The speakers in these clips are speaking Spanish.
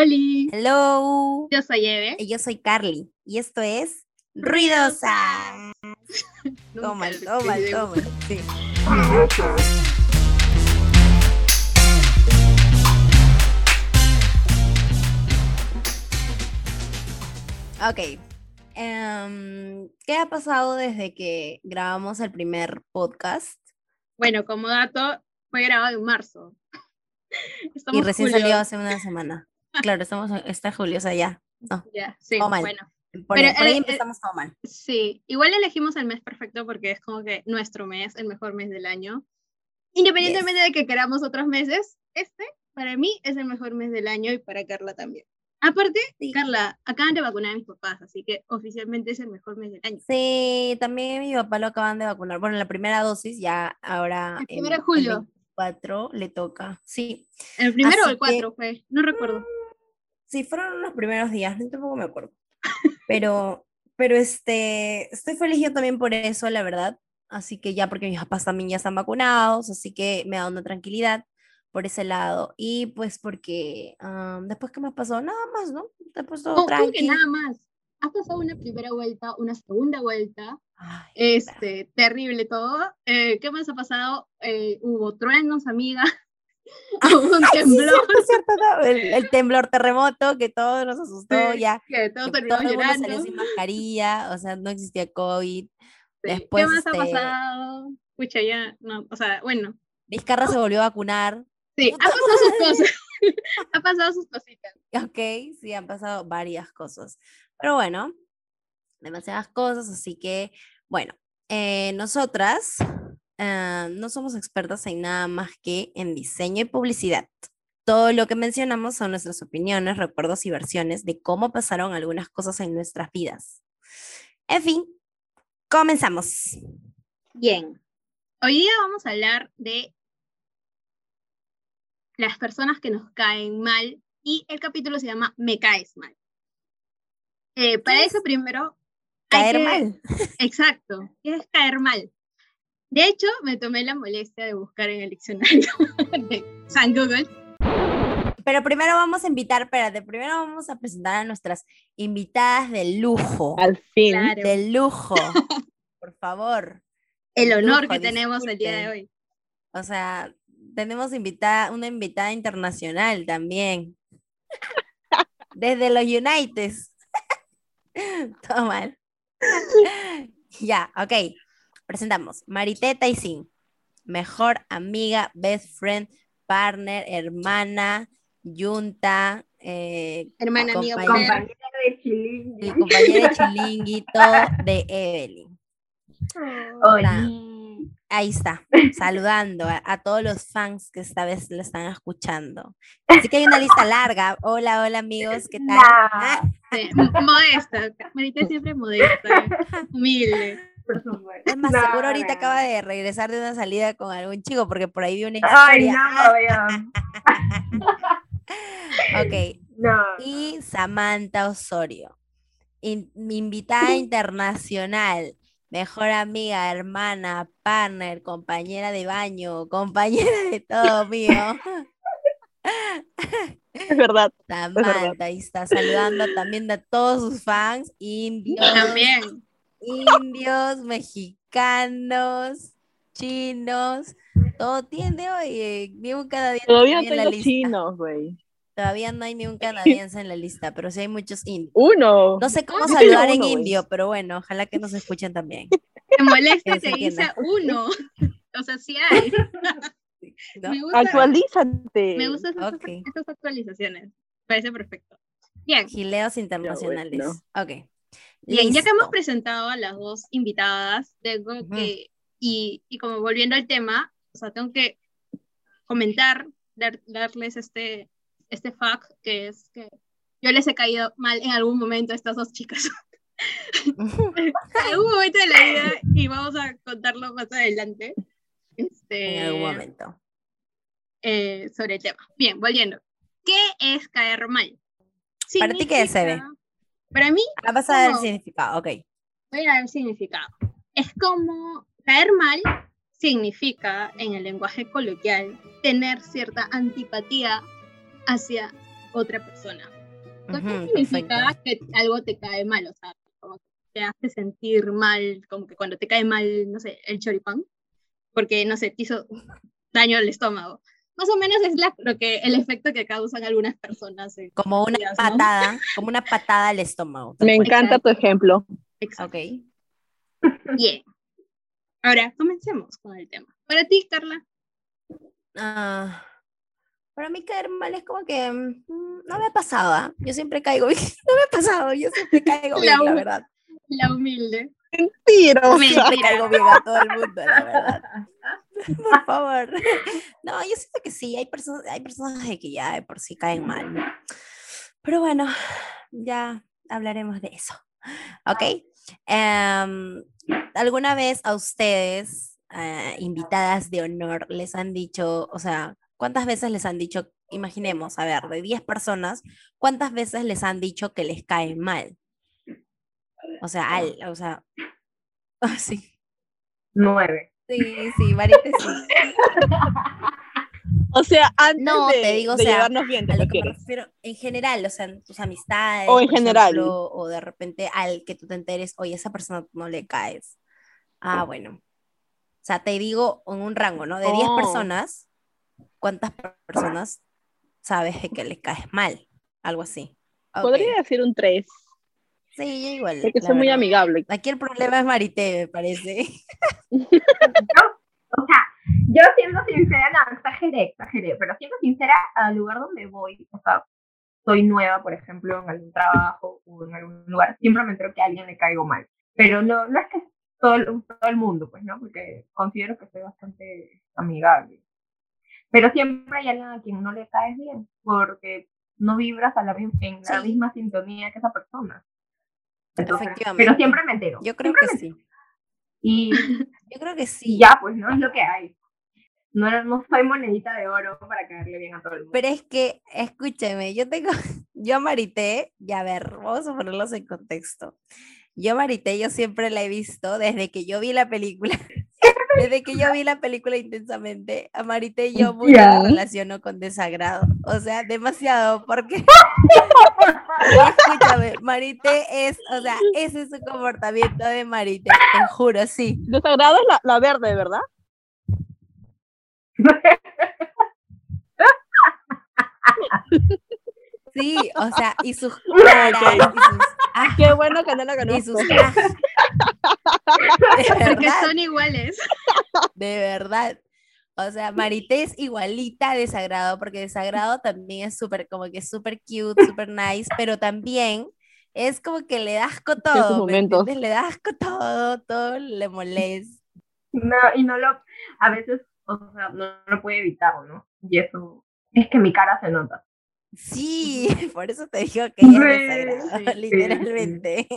Oli, Hello. yo soy Eve. Y yo soy Carly. Y esto es Ruidosa. Toma, toma, toma. Sí. Ok. Em, ¿Qué ha pasado desde que grabamos el primer podcast? Bueno, como dato, fue grabado en marzo. Estamos y recién julio. salió hace una semana. Claro, estamos está julio, o sea, ya. No, Ya, sí, Todo mal. bueno. por, Pero, por ahí eh, eh, empezamos todo mal. Sí, igual elegimos el mes perfecto porque es como que nuestro mes, el mejor mes del año. Independientemente de que queramos otros meses, este para mí es el mejor mes del año y para Carla también. Aparte, Sí. Carla, acaban de vacunar a mis papás, así que oficialmente es el mejor mes del año. Sí, también mi papá lo acaban de vacunar. Bueno, la primera dosis ya ahora El primero de el julio. 24 le toca. Sí, El primero o el cuatro fue, no recuerdo. Sí, fueron los primeros días, no tampoco me acuerdo. Pero, pero este, estoy feliz yo también por eso, la verdad. Así que ya, porque mis papás también ya están vacunados, así que me da una tranquilidad por ese lado. Y pues porque ah, después que me pasó, nada más, ¿no? Después todo ¿Cómo, cómo que nada más? Has pasado una primera vuelta, una segunda vuelta, Ay, este, terrible todo. Eh, ¿Qué más ha pasado? Eh, hubo truenos, amiga. hubo un Sí, temblor, cierto, cierto, no, El, el temblor terremoto que todo nos asustó Sí, ya. que todos que todo el mundo llorando. salió sin mascarilla, o sea, no existía COVID. Sí, Después, ¿Qué más ha este, pasado? Pucha, ya, no, o sea, bueno, Vizcarra se volvió a vacunar. sí, ha pasado sus cosas. ha pasado sus cositas. Ok, sí, han pasado varias cosas. Pero bueno, demasiadas cosas, así que, bueno, eh, nosotras ah, no somos expertas en nada más que en diseño y publicidad. Todo lo que mencionamos son nuestras opiniones, recuerdos y versiones de cómo pasaron algunas cosas en nuestras vidas. En fin, comenzamos. Bien. Hoy día vamos a hablar de las personas que nos caen mal y el capítulo se llama Me caes mal. Eh, para ¿Qué eso es primero... hay Caer que- mal. Exacto, ¿qué es caer mal? De hecho, me tomé la molestia de buscar en el diccionario de San Google. Pero primero vamos a invitar, espérate, primero vamos a presentar a nuestras invitadas de lujo. Al fin. Claro, De lujo. Por favor. el honor lujo, que tenemos el día de hoy. O sea, tenemos invitada, una invitada internacional también. Desde los United. Todo mal. ya, ok. Presentamos. Marité Taisin. Mejor amiga, best friend, partner, hermana, yunta, eh, Hermana, amiga, compañera- de el compañero de chilinguito de Evelyn. Hola. Ahí está, saludando a, a todos los fans que esta vez lo están escuchando. Así que hay una lista larga. Hola, hola amigos, ¿qué tal? Ah, Sí, modesta. Marita siempre modesta, humilde. Es más, No, seguro ahorita no. acaba de regresar de una salida con algún chico, porque por ahí vi una Ay, historia. no, ya. Ok, No. y Samantha Osorio, in- mi invitada internacional, mejor amiga, hermana, partner, compañera de baño, compañera de todo mío. Es verdad. Samantha, ahí está saludando también a todos sus fans, indios, También. Indios, mexicanos, chinos, todo tiene, oye, ni un canadiense Todavía en la lista. chinos, güey. Todavía no hay ni un canadiense en la lista, pero sí hay muchos indios. Uno. No sé cómo saludar en indio, pero bueno, ojalá que nos escuchen también. Te molesta Que dice uno. O sea, sí hay. ¿no? Me gusta, Actualízate. me gustan estas, Ok. estas actualizaciones. Parece perfecto. Bien, Gileos internacionales. bueno. Ok. Bien, ya que hemos listo. presentado a las dos invitadas, tengo Ujú. que, y, y como volviendo al tema, o sea, tengo que comentar, dar- darles este, este fact, que es que yo les he caído mal en algún momento a estas dos chicas. en algún momento de la vida, y vamos a contarlo más adelante. Este, en algún momento. eh, sobre el tema. Bien, volviendo. ¿Qué es caer mal? ¿Para ti qué es, Eve? Para mí, Ah, vas a dar el significado, ok. voy a dar el significado. Es como caer mal significa, en el lenguaje coloquial, tener cierta antipatía hacia otra persona. Sea, ¿qué Ujú, significa perfecto. que algo te cae mal? O sea, como que te hace sentir mal, como que cuando te cae mal, no sé, el choripán, porque, no sé, te hizo daño al estómago. Más o menos es la- lo que, el efecto que causan algunas personas. en Como una días, ¿no? patada, como una patada al estómago. Me encanta tu ejemplo. Exacto. Ok. Bien. Ahora, comencemos con el tema. Para ti, Carla. Ah, para mí caer mal es como que mm, no me ha pasado, ¿ah? Yo siempre caigo bien. No me ha pasado, yo siempre caigo bien, la La- verdad. La humilde. Mentira. Mentira. Bien a todo el mundo, la verdad. Por favor. No, yo siento que sí, hay personas, hay personas de que ya de por sí caen mal. ¿no? Pero bueno, ya hablaremos de eso. ¿Ok? Em, ¿Alguna vez a ustedes, eh, invitadas de honor, les han dicho, o sea, cuántas veces les han dicho, imaginemos, a ver, de 10 personas, cuántas veces les han dicho que les caen mal? O sea, al, o sea, sí. Nueve. Sí, sí, Marita, sí. O sea, antes No, de, te digo, o de sea, llevarnos bien, te A lo que me refiero en general, o sea, en tus amistades. O en general. ejemplo, o de repente al que tú te enteres, oye, esa persona no le caes. Ah, bueno. O sea, te digo en un rango, ¿no? De 10 Oh. personas, ¿cuántas per- personas sabes de que le caes mal? Algo así. Ok. Podría decir un 3, Sí, yo igual. porque soy muy amigable. Aquí el problema es Marité, me parece. O sea, yo siendo sincera, no, exageré, exageré, pero siendo sincera, al lugar donde voy, o sea, soy nueva, por ejemplo, en algún trabajo o en algún lugar, siempre me entero que a alguien le caigo mal. Pero no, no es que todo, el- todo el mundo, pues, ¿no? Porque considero que soy bastante amigable. Pero siempre hay alguien a quien no le caes bien, porque no vibras a la, en la Sí. misma sintonía que esa persona. Entonces, Efectivamente. pero siempre me entero. Yo creo que sí. Y Yo creo que sí. ya, pues no es lo que hay. No, no soy monedita de oro para caerle bien a todo el mundo. Pero es que, escúcheme, yo tengo, yo a Marité, y a ver, vamos a ponerlos en contexto. Yo a Marité, yo siempre la he visto desde que yo vi la película, desde que yo vi la película intensamente, a Marité yo mucho la Ya. relaciono con desagrado, o sea, demasiado, porque, escúchame, Marité es, o sea, ese es su comportamiento de Marité, te juro, sí. Desagrado es la, la verde, ¿verdad? Sí, o sea, y sus caras, y sus, ah, Qué bueno que no la y conozco. sus ah. De Porque son iguales. de verdad. O sea, Marité es igualita a Desagrado, porque Desagrado también es súper, como que súper cute, súper nice, pero también es como que le das con todo. Le das con todo, todo le molesta. No, y no lo, a veces, o sea, no lo puede evitar, ¿no? Y eso, es que mi cara se nota. Sí, por eso te digo que ella es Sí, Desagrado, sí, literalmente.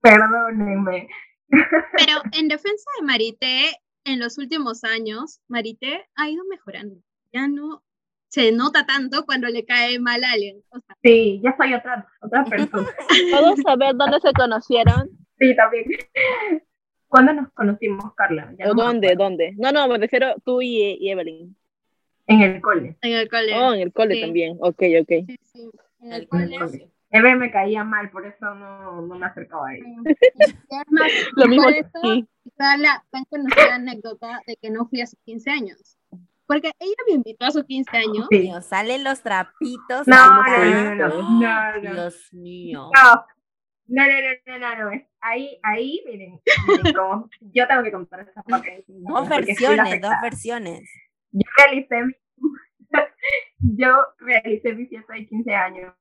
Perdónenme. Pero en defensa de Marité, en los últimos años, Marité ha ido mejorando. Ya no se nota tanto cuando le cae mal a alguien. O sea, Sí, ya soy otra, otra persona. ¿Puedo saber dónde se conocieron? Sí, también. ¿Cuándo nos conocimos, Carla? Ya ¿O no me dónde? ¿Dónde? No, no, me refiero tú y, y Evelyn. En el cole. en el cole. Oh, en el cole Sí. también. Ok, ok. Sí, sí, en El el cole, cole. Eve me caía mal, por eso no, no me acercaba a él. Y es más, Lo mismo por eso está la tan conocida anécdota de que no fui a sus 15 años. Porque ella me invitó a sus 15 años. Sí. Mío, salen los trapitos. No, no, no, no, no, no, no. Dios mío. No, no, no, no, no, no, no. Ahí, ahí, miren, miren cómo yo tengo que contar esa parte. Dos fui la versiones, dos versiones. Yo realicé mi, yo realicé mi fiesta de 15 años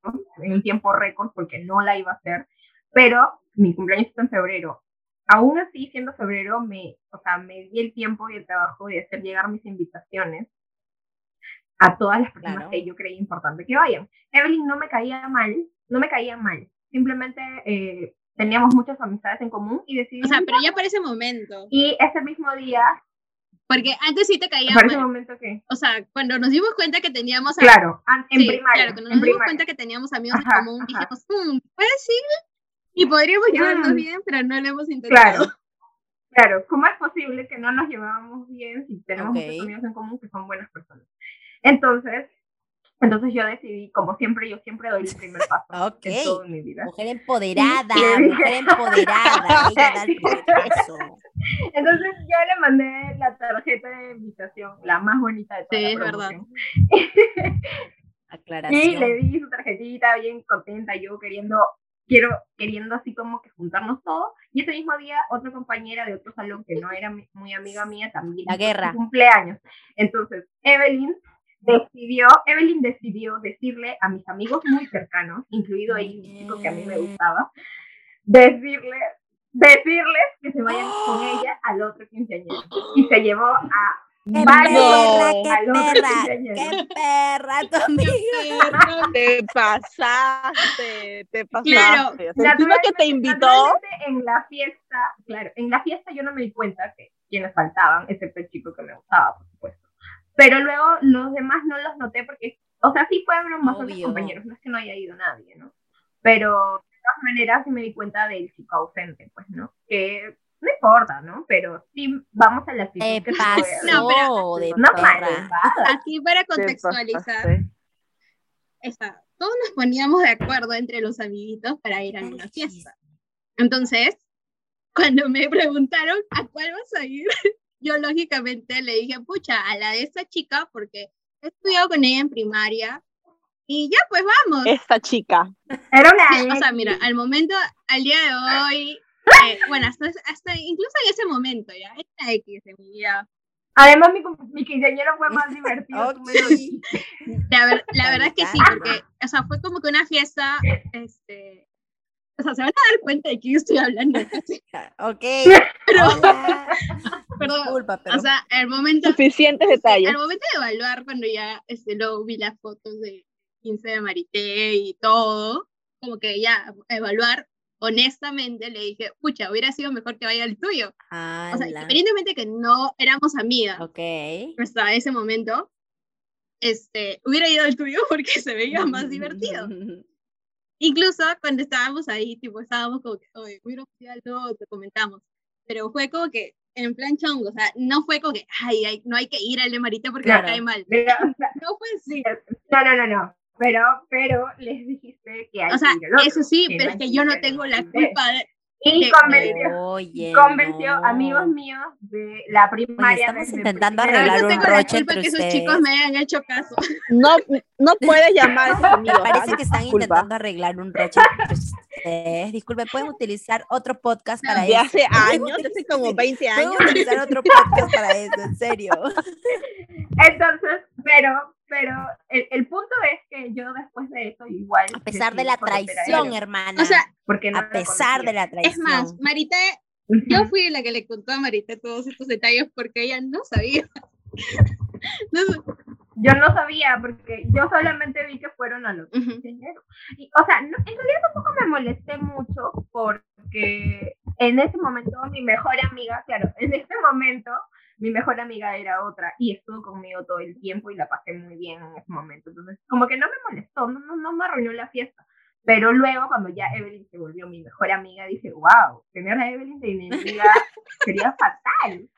en un tiempo récord porque no la iba a hacer, pero mi cumpleaños está en febrero. Aún así, siendo febrero, me, o sea, me di el tiempo y el trabajo de hacer llegar mis invitaciones a todas las personas Claro. que yo creía importante que vayan. Evelyn no me caía mal, no me caía mal. Simplemente eh, teníamos muchas amistades en común y O decidimos. sea, pero ya para ese momento. y ese mismo día, Porque antes sí te caía para ese mal. momento que, O sea, cuando nos dimos cuenta que teníamos a- claro, en Sí, primaria, Claro, cuando nos dimos primaria. cuenta que teníamos amigos Ajá, en común, dijimos, "Mm, pues sí, y podríamos llevarnos bien, pero no lo hemos intentado. Claro, claro. ¿Cómo es posible que no nos llevábamos bien si tenemos Ok. muchos amigos en común que son buenas personas? Entonces, Entonces yo decidí, como siempre, yo siempre doy el primer paso Ok. en mi vida. Mujer empoderada, Y le dije- mujer empoderada. Ella. Entonces yo le mandé la tarjeta de invitación, la más bonita de toda Sí, la es verdad. promoción. Y Aclaración. le di su tarjetita bien contenta, yo queriendo, quiero, queriendo así como que juntarnos todos. Y ese mismo día, otra compañera de otro salón que no era muy amiga mía también La guerra. cumpleaños. Entonces, Evelyn decidió, Evelyn decidió decirle a mis amigos muy cercanos, incluido ahí un chico que a mí me gustaba, decirle, decirles que se vayan con ella al otro quinceañero. Y se llevó a ¡Qué varios perra, qué al otro perra! quinceañero. ¡Qué perra tu amiga! Te pasaste, te pasaste. Claro, O sea, que te invitó. En la fiesta, claro, en la fiesta yo no me di cuenta que quienes faltaban, excepto el chico que me gustaba, por supuesto. Pero luego los demás no los noté porque, o sea, sí fueron más otros Obvio. compañeros, no es que no haya ido nadie, ¿no? Pero de todas maneras sí me di cuenta del chico ausente, pues, ¿no? Que no importa, ¿no? Pero sí vamos a la actitud Te que pasó. No, pero- de No malvada. Aquí para Te contextualizar, esa, todos nos poníamos de acuerdo entre los amiguitos para ir a una fiesta. Entonces, cuando me preguntaron a cuál vas a ir, yo lógicamente le dije, pucha, a la de esta chica, porque he estudiado con ella en primaria. Y ya, pues vamos. Esta chica. Era una Sí, o sea, mira, al momento, al día de hoy, eh, bueno, hasta, hasta incluso en ese momento ya, era X de mi vida. Además, mi, mi quinceañero fue más divertido. tú me lo Ok. dijiste. La, ver- la verdad es que sí, porque, o sea, fue como que una fiesta, este, o sea, se van a dar cuenta de que yo estoy hablando, Ok. pero, perdón, Disculpa, pero. o sea, al momento, Suficientes detalles. al momento de evaluar, cuando ya, este, luego vi las fotos de 15 de Marité y todo, como que ya, evaluar, honestamente, le dije, pucha, hubiera sido mejor que vaya el tuyo. O sea, Ala. independientemente que no éramos amigas Ok. hasta ese momento, este, hubiera ido al tuyo porque se veía más divertido. Incluso cuando estábamos ahí, tipo, estábamos como que, oye, hubiera sido al otro, comentamos. Pero fue como que, en plan chongo, o sea, no fue como que, ay, ay, no hay que ir al de Marita porque Claro. me cae mal. Mira, o sea, No fue así. No, no, no, no. Pero, pero les dijiste que hay O sea, que ir al otro, eso sí, pero no es que yo no tengo la culpa de... Y convenció, Oye. convenció no. amigos míos de la primaria. estamos desde intentando arreglar no un roche entre que esos ustedes. chicos me hayan hecho caso. No, no puedes llamar Me amigos. parece que están Disculpa. intentando arreglar un roche entre ustedes. Disculpe, ¿pueden utilizar otro podcast para De eso? hace ¿Pueden años, hace como utilizar- 20 Pueden años. utilizar otro podcast para eso, en serio. Entonces, pero, pero el, el punto es que yo después de eso igual. A pesar de la traición, hermana. O sea, porque no a pesar de la traición. es más, Marita, yo fui la que le contó a Marita todos estos detalles porque ella no sabía. No. Yo no sabía porque yo solamente vi que fueron a los Ujú. quinceañeros. Y, o sea, no- en realidad tampoco me molesté mucho porque en ese momento mi mejor amiga, claro, en ese momento mi mejor amiga era otra y estuvo conmigo todo el tiempo y la pasé muy bien en ese momento. Entonces, como que no me molestó, no, no, no me arruinó la fiesta. Pero luego, cuando ya Evelyn se volvió mi mejor amiga, dije, wow, tener a Evelyn de enemiga sería fatal.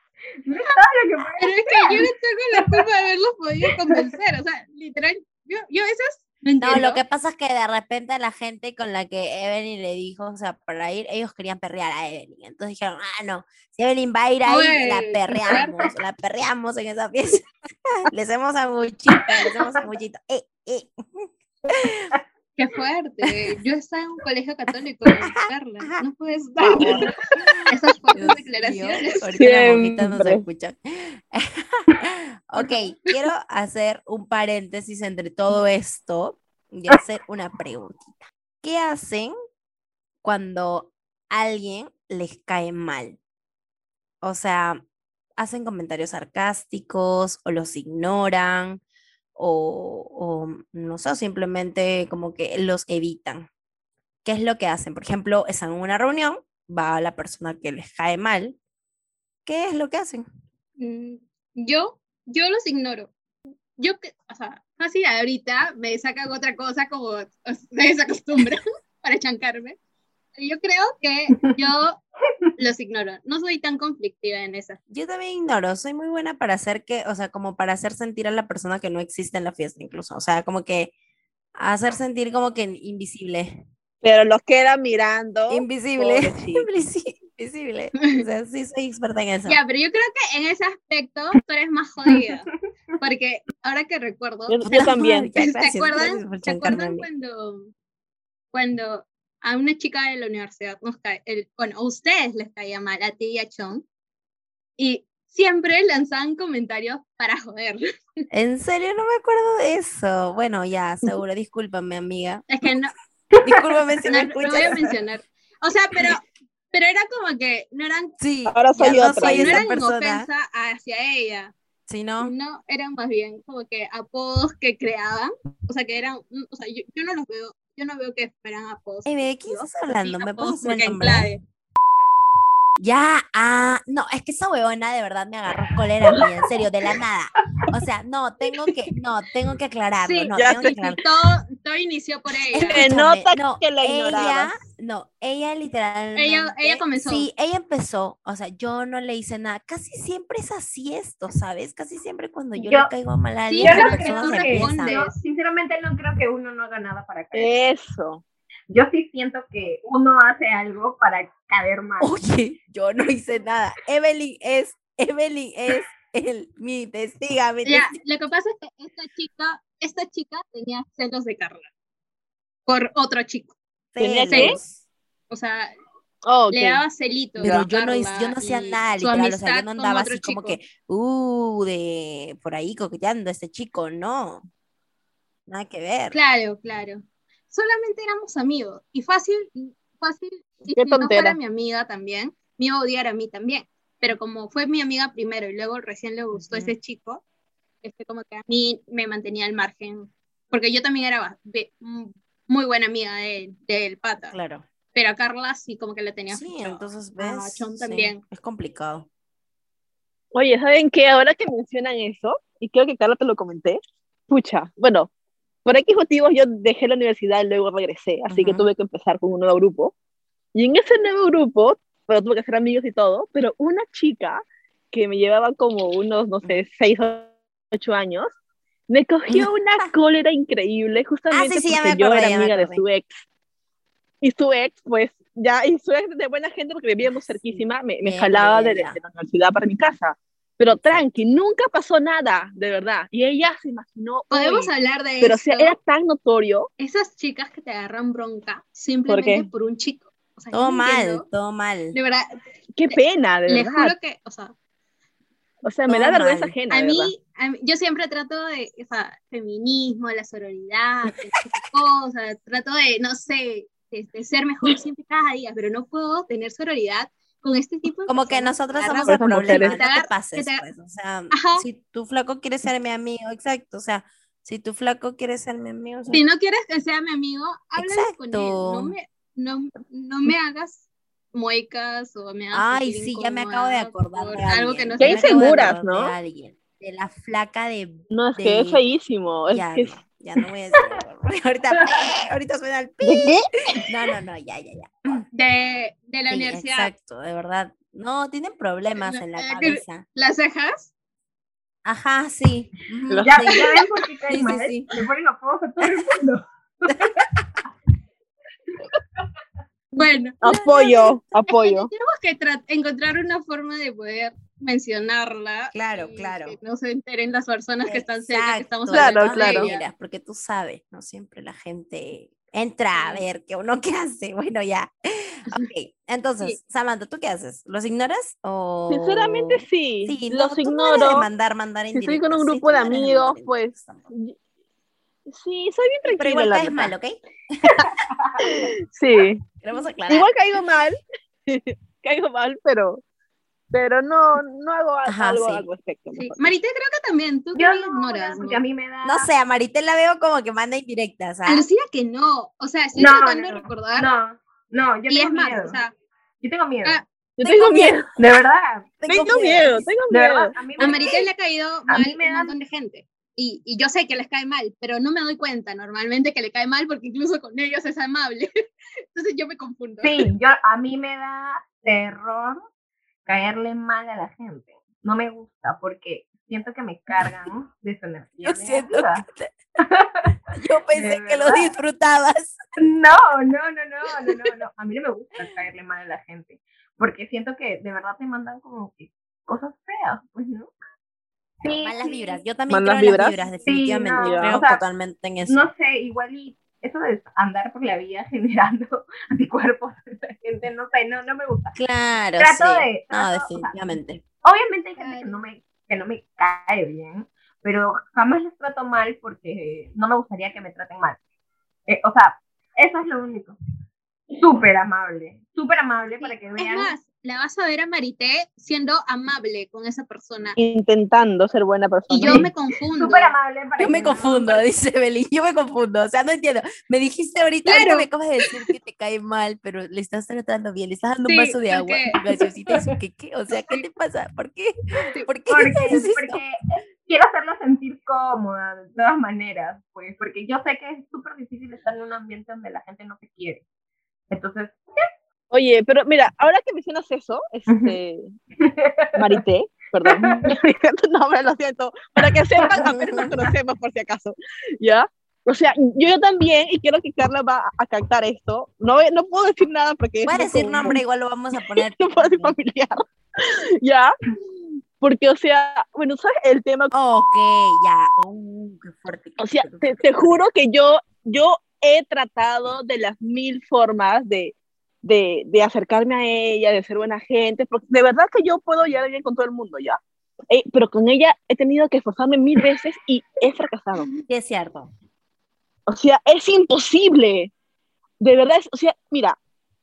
No es todo lo que Pero es que yo no tengo la culpa de haberlos podido convencer. O sea, literal, yo, yo veces no lo que pasa es que de repente la gente con la que Evelyn le dijo, o sea, para ir, ellos querían perrear a Evelyn. Entonces dijeron, ah, no, si Evelyn va a ir ahí, la perreamos, la perreamos en esa fiesta. le hacemos a muchito, le hacemos a muchito. Eh, eh. Qué fuerte. Yo estaba en un colegio católico, Carla. No puedes dar esas fuertes Dios declaraciones. ahorita no se escuchan. ok, quiero hacer un paréntesis entre todo esto y hacer una preguntita. ¿Qué hacen cuando alguien les cae mal? O sea, hacen comentarios sarcásticos o los ignoran o, no sé, simplemente como que los evitan. ¿Qué es lo que hacen? Por ejemplo, están en una reunión, va la persona que les cae mal. ¿Qué es lo que hacen? Mm, Yo, yo los ignoro. Yo, o sea, fácil ahorita me sacan otra cosa como se acostumbran para chancarme. Yo creo que yo los ignoro. No soy tan conflictiva en esa. Yo también ignoro, soy muy buena para hacer que, o sea, como para hacer sentir a la persona que no existe en la fiesta incluso, o sea, como que hacer sentir como que invisible, Pero los queda mirando. invisible, invisible, o sea, sí soy experta en eso. Ya, pero yo creo que en ese aspecto tú eres más jodida. Porque ahora que recuerdo, Yo, yo también. Ya, ¿se gracias, acuerdan, gracias por ¿se chancarme a acuerdan mí. cuando, cuando a una chica de la universidad nos cae, el, bueno, a ustedes les caía mal, a ti y a Chon, y siempre lanzaban comentarios para joder. En serio, no me acuerdo de eso. Bueno, ya, seguro, discúlpame, amiga. Es que no, Discúlpame si no, me no voy a escuchas. mencionar. O sea, pero, pero era como que no eran, Sí, Ahora soy no otra, soy no eran persona. ofensa hacia ella. Si no, No, eran más bien como que apodos que creaban, o sea, que eran, o sea, yo, yo no los veo, yo no veo que fueran apodos. Ey, ¿de ofensivos, estás hablando? ¿Me apodos puedes decir el como que en nombre? clave. Ya, ah, no, es que esa huevona de verdad me agarró cólera a mí, en serio, de la nada. O sea, no, tengo que, no, tengo que aclararlo, Sí, no, ya tengo que sé. aclararlo. Todo, todo inició por ella. Se nota no, que la ella, no, ella literalmente. comenzó. Sí, ella empezó, o sea, yo no le hice nada. Casi siempre es así esto, ¿sabes? Casi siempre cuando yo, Yo- le caigo mal a Sí, alguien, pero las que tú respondes. Yo sinceramente no creo que uno no haga nada para caer. Eso. Yo sí siento que uno hace algo para caer mal. Oye, yo no hice nada. Evelyn es, Evelyn es el, mi testiga, mi Ya, lo que pasa es que esta chica, esta chica tenía celos de Carla por otro chico. Celos. O sea, Oh, le daba celitos. Pero yo no, yo no hacía nada, literal, o sea, yo no andaba así como que, uh, de por ahí coqueteando a este chico, no. Nada que ver. Claro, claro. Solamente éramos amigos. Y fácil, fácil. Si no fuera mi amiga también, me iba a odiar a mí también. Pero como fue mi amiga primero y luego recién le gustó ese chico, este como que a mí me mantenía al margen. Porque yo también era mm, muy buena amiga de del pata. Claro. Pero a Carla sí como que la tenía Sí, fichado. entonces A ves. Chon sí, también. es complicado. Oye, ¿saben qué? Ahora que mencionan eso, y creo que Carla te lo comenté, pucha, bueno, por X motivos yo dejé la universidad y luego regresé, así que Ujú. tuve que empezar con un nuevo grupo. Y en ese nuevo grupo, pero tuve que hacer amigos y todo, pero una chica que me llevaba como unos, no sé, 6 o 8 años, me cogió una cólera increíble justamente Ah, sí, ya porque yo acordé, era amiga de su ex. Y su ex, pues, ya, y su ex de buena gente porque vivíamos cerquísima, me, me jalaba de, de la universidad para mi casa. Pero tranqui, nunca pasó nada, de verdad. Y ella se imaginó, Podemos uy, hablar de pero o eso. sea, era tan notorio. Esas chicas que te agarran bronca simplemente qué? por, un chico. O sea, yo Todo mal, entiendo. todo mal. De verdad, Qué pena, de les verdad. juro que, o sea, O sea, me da vergüenza mal. ajena, a de mí, a mí- yo siempre trato de, o sea, feminismo, la sororidad, cosas, trato de, no sé, de, de ser mejor siempre cada día, pero no puedo tener sororidad con este tipo de Como que nosotros somos el problema, no Te pases, que te- pues. O sea, Ajá. si tu flaco quiere ser mi amigo, exacto. O sea, si tu flaco quiere ser mi amigo, o sea, Si no quieres que sea mi amigo, háblalo con él, Exacto. no me, no, no me hagas muecas o me hagas Ay, sí, ya me acabo de acordar de algo que no Qué inseguras, ¿no? De de la flaca de... No, es que es feísimo. Es Ya, que no, ya no voy a decir. ahorita, ahorita suena el pi. ¿De qué? No, no, no, ya, ya, ya. De, de la Sí, universidad, exacto, de verdad. No, tienen problemas en la Eh, cabeza. las cejas, Ajá, sí. Los- Ya, sí. ya ven por qué cae Sí, sí, mal. sí. Le ponen apodos a todo el mundo. bueno, Apoyo, apoyo. tenemos que tra- encontrar una forma de poder mencionarla. Claro, y claro. Que no se enteren las personas que están cerca que estamos hablando Claro, de porque tú sabes, no siempre la gente entra a ver qué uno qué hace. Bueno, ya. Ok, entonces, Samantha, ¿tú qué haces? ¿Los ignoras o...? Sinceramente sí, Sí, no, los no de ignoro. mandar, mandar Si estoy con un sí, grupo de amigos, pues, Sí, soy bien tranquila. Pero igual la caes verdad. mal, ¿ok? Sí, Queremos aclarar. igual caigo mal, caigo mal, pero, pero no, no hago Ajá, algo sí. al respecto. Sí. Marité creo que también, tú Yo no, ignoras, ¿no? a mí me da... No sé, a Maritel la veo como que manda indirectas, ¿ah? Alucina que no, o sea, estoy No, tratando no, de recordar No, no, yo y tengo es más, miedo. o sea, yo tengo miedo. ah, Yo Tengo tengo miedo, de verdad. tengo miedo, tengo De miedo. verdad, a mí a Marité le ha caído mal me un dan- montón de gente. y, y yo sé que les cae mal, pero no me doy cuenta normalmente que le cae mal porque incluso con ellos es amable. Entonces yo me confundo. Sí, yo, a mí me da terror caerle mal a la gente. No me gusta porque siento que me cargan de su energía. Yo siento que te- Yo pensé que lo disfrutabas. No, no, no, no, no, no, no. A mí no me gusta caerle mal a la gente porque siento que de verdad te mandan como que cosas feas, pues, ¿no? Sí, Malas sí. vibras. Yo también ¿Malas creo en vibras? las vibras, definitivamente. no, creo o sea, totalmente en eso. No sé, igual y eso de andar por la vida generando anticuerpos en la gente, no sé, no, no me gusta. Claro, Trato sí. de- no, trato, o sea, definitivamente. Obviamente hay gente que no me, que no me cae bien, pero jamás les trato mal porque no me gustaría que me traten mal. Eh, o sea, eso es lo único. Súper amable, súper amable para que Es vean. más, la vas a ver a Marité siendo amable con esa persona. Intentando ser buena persona. Y yo me confundo. Súper amable para Yo me confundo, dice Beli. Yo me confundo. O sea, no entiendo. Me dijiste ahorita, ahorita Claro. me acabas de decir que te cae mal, pero le estás tratando bien, le estás dando Sí, un vaso de agua, que qué. O sea, ¿qué te pasa? ¿Por qué? Sí, ¿Por qué Porque, quiero hacerla sentir cómoda de todas maneras, pues, porque yo sé que es súper difícil estar en un ambiente donde la gente no te quiere. Entonces, Oye, pero mira, ahora que mencionas eso, este, Marité, perdón, tu nombre, lo siento, para que sepan, apenas nos conocemos por si acaso, ¿ya? O sea, yo, yo también, y quiero que Carla va a, a captar esto, no, no puedo decir nada porque... Voy a decir como- nombre, igual lo vamos a poner. No puedo decir familiar, ¿ya? Porque, o sea, bueno, ¿sabes el tema? Ok, ya. Uh, qué fuerte. qué O sea, te, te juro que yo, yo he tratado de las mil formas de, de, de acercarme a ella, de ser buena gente, porque de verdad que yo puedo llegar bien con todo el mundo, ¿ya? Eh, pero con ella he tenido que esforzarme mil veces y he fracasado. Es cierto. O sea, es imposible. De verdad, es- o sea, mira,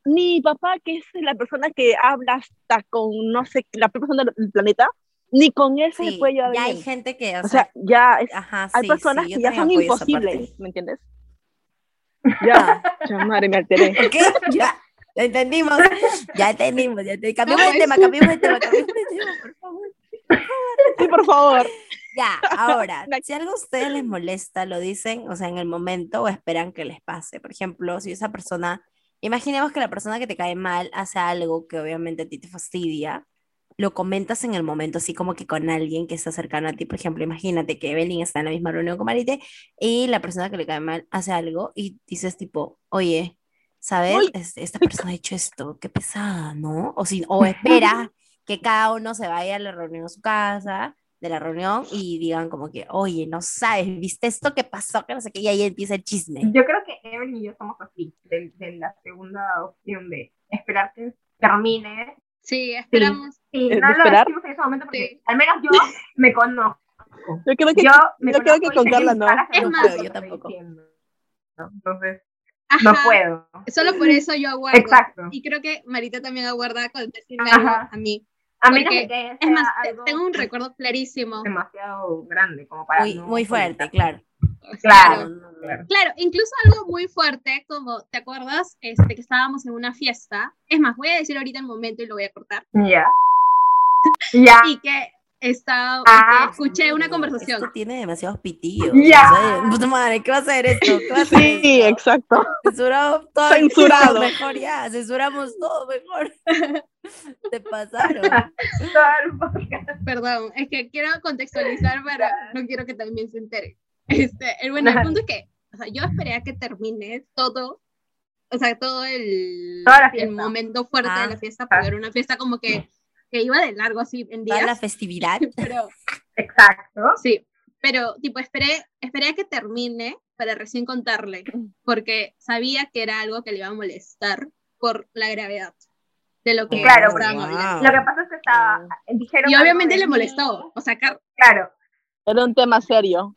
mi papá, que es la persona que habla hasta con, no sé, la persona del planeta, ni con él se Sí, puede llevar ya bien. hay gente que, o, o sea, sea, ya es, ajá, hay sí, personas sí, que ya son imposibles, ¿me entiendes? Ya, ya, madre, me alteré. ¿Qué? Ya, ya entendimos. Ya entendimos, ya entendimos. Cambiemos de ¿Cómo tema, cambiemos de tema, cambiemos de tema, por favor. Sí, por favor. Ya, ahora, si algo a ustedes les molesta, lo dicen, o sea, en el momento o esperan que les pase. Por ejemplo, si esa persona, imaginemos que la persona que te cae mal hace algo que obviamente a ti te fastidia, lo comentas en el momento, así como que con alguien que está cercano a ti. Por ejemplo, imagínate que Evelyn está en la misma reunión con Marite y la persona que le cae mal hace algo y dices tipo, oye, ¿sabes? Uy. Este, esta persona ha hecho esto, qué pesada, ¿no? O, si, o espera que cada uno se vaya a la reunión a su casa, de la reunión, y digan como que, oye, no sabes, ¿viste esto que pasó? Que no sé qué, y ahí empieza el chisme. yo creo que Evelyn y yo somos así, de, de la segunda opción de esperar que termine. Sí, esperamos. Y ¿De no lo esperar? decimos en ese momento porque Sí. al menos yo me conozco. Yo creo que Yo me yo creo que con Carla no. Es más, yo tampoco. Entonces, Ajá, no puedo. Solo por eso yo aguardo. Exacto. Y creo que Marita también aguarda con decirme algo a mí. A Porque, de que Es más, algo tengo un recuerdo clarísimo. demasiado grande como para Muy, no muy fuerte, claro. Claro, No, no, no. claro. Claro, incluso algo muy fuerte, como, ¿te acuerdas? Este, que estábamos en una fiesta. Es más, voy a decir ahorita el momento y lo voy a cortar. Ya. Ya. Y que, estaba, Ah. escuché una conversación. Esto tiene demasiados pitillos. Ya. o sea, puta madre, ¿qué va a hacer esto? ¿Qué va a hacer Sí, esto? exacto. Censurado todo. Censurado. Mejor ya, censuramos todo mejor. Te pasaron. Perdón, es que quiero contextualizar para, no quiero que también se entere. Este, el, bueno, el punto es que, o sea, yo esperé a que termine todo, o sea, todo el, el momento fuerte Ah. de la fiesta, porque era una fiesta como que, que iba de largo así en Toda la días, festividad. pero Exacto. sí, pero tipo esperé, esperé a que termine para recién contarle, porque sabía que era algo que le iba a molestar por la gravedad de lo que Claro, estaban porque- hablando. Lo que pasa es que estaba. Dijeron Y obviamente le molestó, o sea, Car- Claro. Era un tema serio.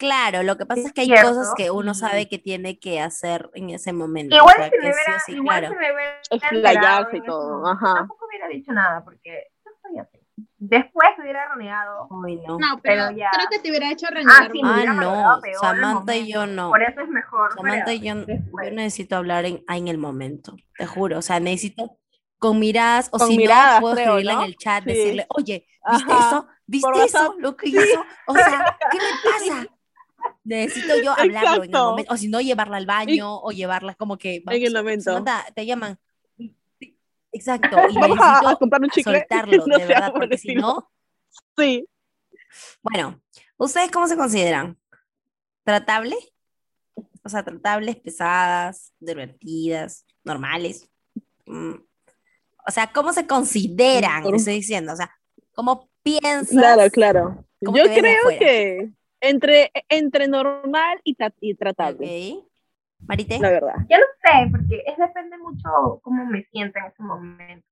Claro, lo que pasa Es es que hay cierto. cosas que uno sabe que tiene que hacer en ese momento. Igual o sea, se me sí hubiera, sí, igual claro. se me hubiera Explayarse y todo, ajá. Tampoco hubiera dicho nada porque yo soy así. Después hubiera renegado. Uy, no. no, pero, Pero ya. creo que te hubiera hecho Ah, renegar sí, me Ah, hubiera no, peor Samantha y yo no. Por eso es mejor. Samantha y yo, yo necesito hablar en, en el momento, te juro. O sea, necesito con miradas, o Con si miradas, no, puedo creo, escribirle ¿no? en el chat, Sí. decirle, oye, ¿viste Ajá. eso? ¿Viste Por eso? Lo que hizo. O sea, ¿qué le pasa? Necesito yo hablarlo en el momento, o si no, llevarla al baño, o llevarla como que. En el momento. Te llaman. Exacto, y Vamos a, a necesito comprar un chicle. soltarlo, No de verdad, por porque si no, Sí. Bueno, ¿ustedes cómo se consideran? ¿Tratable? O sea, tratables, pesadas, divertidas, normales. Mm. O sea, ¿cómo se consideran? Te estoy diciendo, o sea, ¿cómo piensas? Claro, claro. ¿Cómo Yo creo que entre, entre normal y, tra- y tratable, Ok. Marite, la verdad. Yo no sé, porque es depende mucho cómo me siento en ese momento.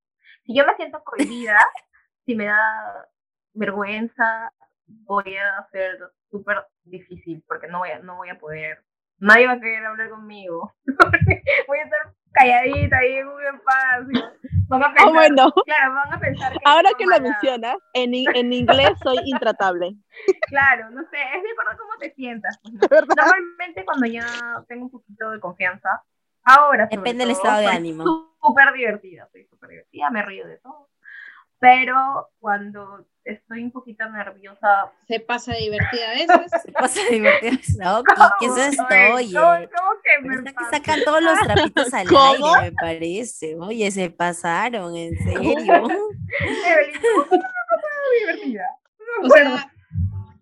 Si yo me siento cohibida, si me da vergüenza, voy a hacer súper difícil, porque no voy a, no voy a poder, nadie va a querer hablar conmigo. voy a estar calladita ahí en un espacio. Van a pensar, Ah, bueno, claro, van a pensar que ahora que lo mala. mencionas, en, en inglés soy intratable. Claro, no sé, es de acuerdo a cómo te sientas. pues. Normalmente cuando ya tengo un poquito de confianza, ahora depende del estado de soy ánimo. súper divertida, soy súper divertida, me río de todo. Pero cuando estoy un poquito nerviosa, Se pasa divertida a veces. Se pasa divertido. No, ¿qué es esto? Oye, Oye, ¿cómo- cómo que me que sacan todos los trapitos al ¿Cómo? aire, me parece. Oye, se pasaron, en serio. Evelyn, ¿cómo que no me puedo divertida? O sea,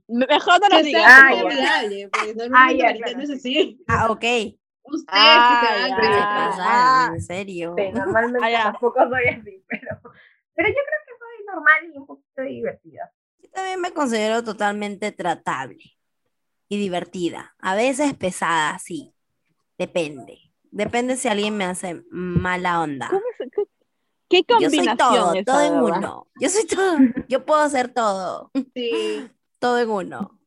Mejor no lo digas. Ah, agradable, pues Ah, normalmente claro, no es sí. así. Ah, ok. Ustedes que se van ya. a Se quedar. pasaron, en serio. Sí, normalmente Ah, tampoco soy así, pero, pero yo creo que soy normal y un poquito divertida. Yo también me considero totalmente tratable y divertida. A veces pesada, sí. Depende. Depende si alguien me hace mala onda. ¿Cómo se- qué, qué Yo soy combinación todo, esa, todo en verdad? uno. Yo soy todo. Yo puedo hacer todo. Sí. Todo en uno.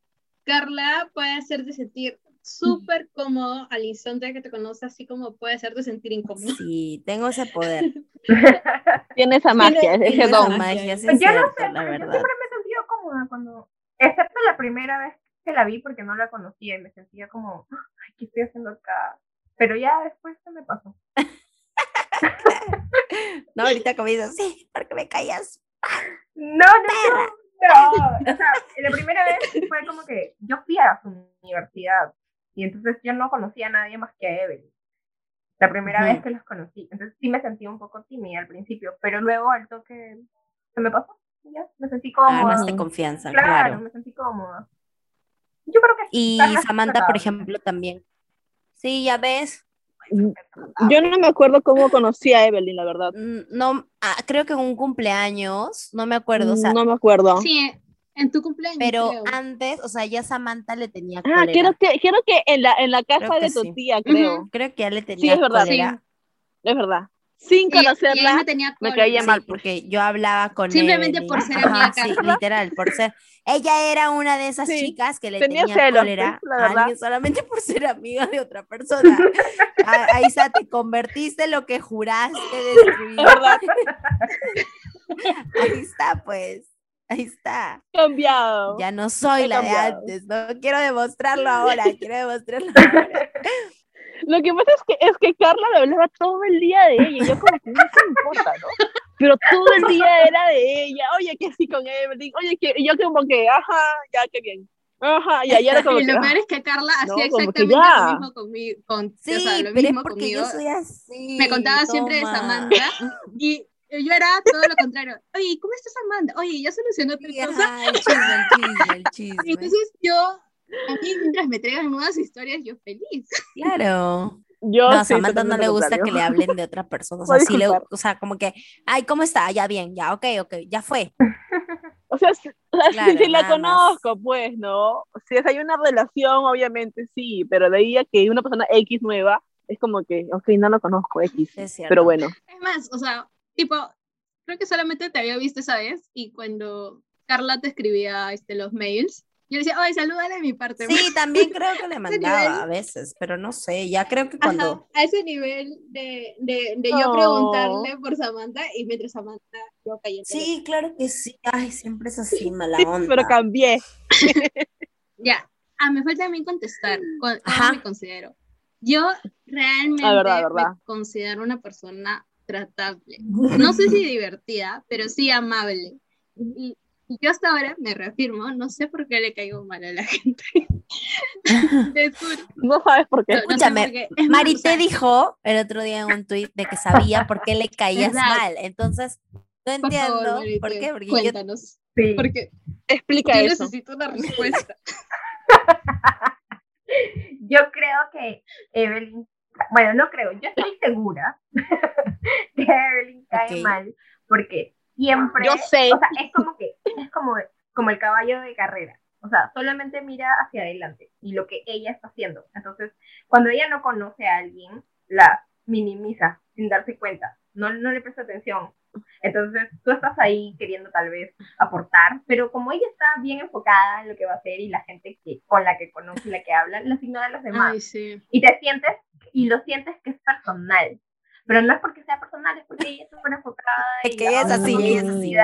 Carla puede hacerte sentir súper cómodo al instante que te conoce, así como puede hacerte sentir incómodo. Sí, tengo ese poder. Tiene esa magia, tiene ese esa don. magia. magia, sí Pues es yo no sé, la pero yo verdad. siempre me he sentido cómoda cuando, excepto la primera vez que la vi porque no la conocía y me sentía como, ay, ¿qué estoy haciendo acá? Pero ya después se me pasó. No, ahorita comienzo, sí, porque me callas. No, no, no, no. O sea, la primera vez fue como que yo fui a su universidad y entonces yo no conocía a nadie más que a Evelyn. La primera vez que los conocí. Entonces sí me sentí un poco tímida al principio, pero luego al toque se me pasó. y Ya, me sentí cómoda. Armaste confianza, claro, claro. me sentí cómoda. Yo creo que Y Samantha, por ejemplo, también. Sí, ya ves. Yo no me acuerdo cómo conocí a Evelyn, la verdad. Mm, No, ah, creo que en un cumpleaños, no me acuerdo, o sea, no me acuerdo. Sí, en tu cumpleaños. pero creo. antes, o sea, ya Samantha le tenía Ah, cólera. creo que, creo que en la, en la casa de tu sí. tía, creo. Creo que ya le tenía es verdad. cólera. Es verdad. Sin Y- y ella conocerla, me tenía me caía Sí, mal. porque yo hablaba con Simplemente Evelyn. por ser amiga sí, literal, por ser. Ella era una de esas Sí, chicas que le tenía tenía, celos, cólera pues, la a verdad. alguien solamente por ser amiga de otra persona. A- Ahí está, te convertiste en lo que juraste destruir. Es verdad, Ahí está, pues. Ahí está. cambiado. Ya no soy He la de cambiado. antes, no quiero demostrarlo ahora, quiero demostrarlo ahora. Lo que pasa es que, es que Carla me hablaba todo el día de ella, y yo como que no me importa, ¿no? Pero todo el día era de ella, oye, que sí con Evelyn, oye, que y yo como que, ajá, ya, qué bien. Ajá, y ayer era como Y lo ah, peor es que Carla No, hacía exactamente lo mismo conmigo. Con, Sí, o sea, lo pero es mismo porque conmigo. yo soy así. Me contaba siempre de toma. Samantha y yo era todo lo contrario. Oye, ¿cómo estás Samantha? Oye, ya solucionó tal Sí, cosa. el chisme, el chisme, el chisme. entonces yo, a mí mientras me traigan nuevas historias, yo feliz. Claro. yo No, a sí, Samantha no le gusta que le hablen de otra persona. O sea, a sí le, o sea, como que, ay, ¿cómo está? Ya bien, ya, ok, ok, ya fue. O sea, si, Claro, si la nada más. conozco, pues, ¿no? Si es- hay una relación, obviamente sí, pero de ahí a que una persona X nueva, es como que, ok, no lo conozco, X. Es cierto. Pero bueno, Es más, o sea, tipo, creo que solamente te había visto esa vez y cuando Carla te escribía este, los mails, yo le decía, oye, salúdale de mi parte. Sí, también creo que le mandaba a veces, pero no sé, ya creo que Ajá, cuando... a ese nivel de, de, de yo Oh. preguntarle por Samantha y mientras Samantha yo cayendo. Sí, claro que sí. Ay, siempre es así, mala onda. pero cambié. Ya. Ah, me falta a mí contestar. ¿Cómo Ajá. me considero? Yo realmente verdad, verdad. me considero una persona tratable. No sé si divertida, pero sí amable. Y Y yo hasta ahora me reafirmo, no sé por qué le caigo mal a la gente. No sabes por qué. No, no sé Escúchame, por qué. Mari te dijo el otro día en un tuit de que sabía por qué le caías ¿Verdad? mal. Entonces, no por entiendo favor, por Marité, qué. Porque yo- cuéntanos. Sí. Porque Explica yo eso. necesito una respuesta. Yo creo que Evelyn, bueno, no creo, yo estoy segura que Evelyn cae mal porque siempre, Yo sé. o sea, es como que es como, como el caballo de carrera. O sea, solamente mira hacia adelante y lo que ella está haciendo. Entonces, cuando ella no conoce a alguien, la minimiza sin darse cuenta. No, no le presta atención. Entonces, tú estás ahí queriendo tal vez aportar, pero como ella está bien enfocada en lo que va a hacer y la gente que, con la que conoce y la que habla, los ignora a los demás. Ay, sí. Y te sientes, y lo sientes que es personal. Pero no es porque sea personal, es porque ella es súper enfocada. Es que ella es así, ella es así.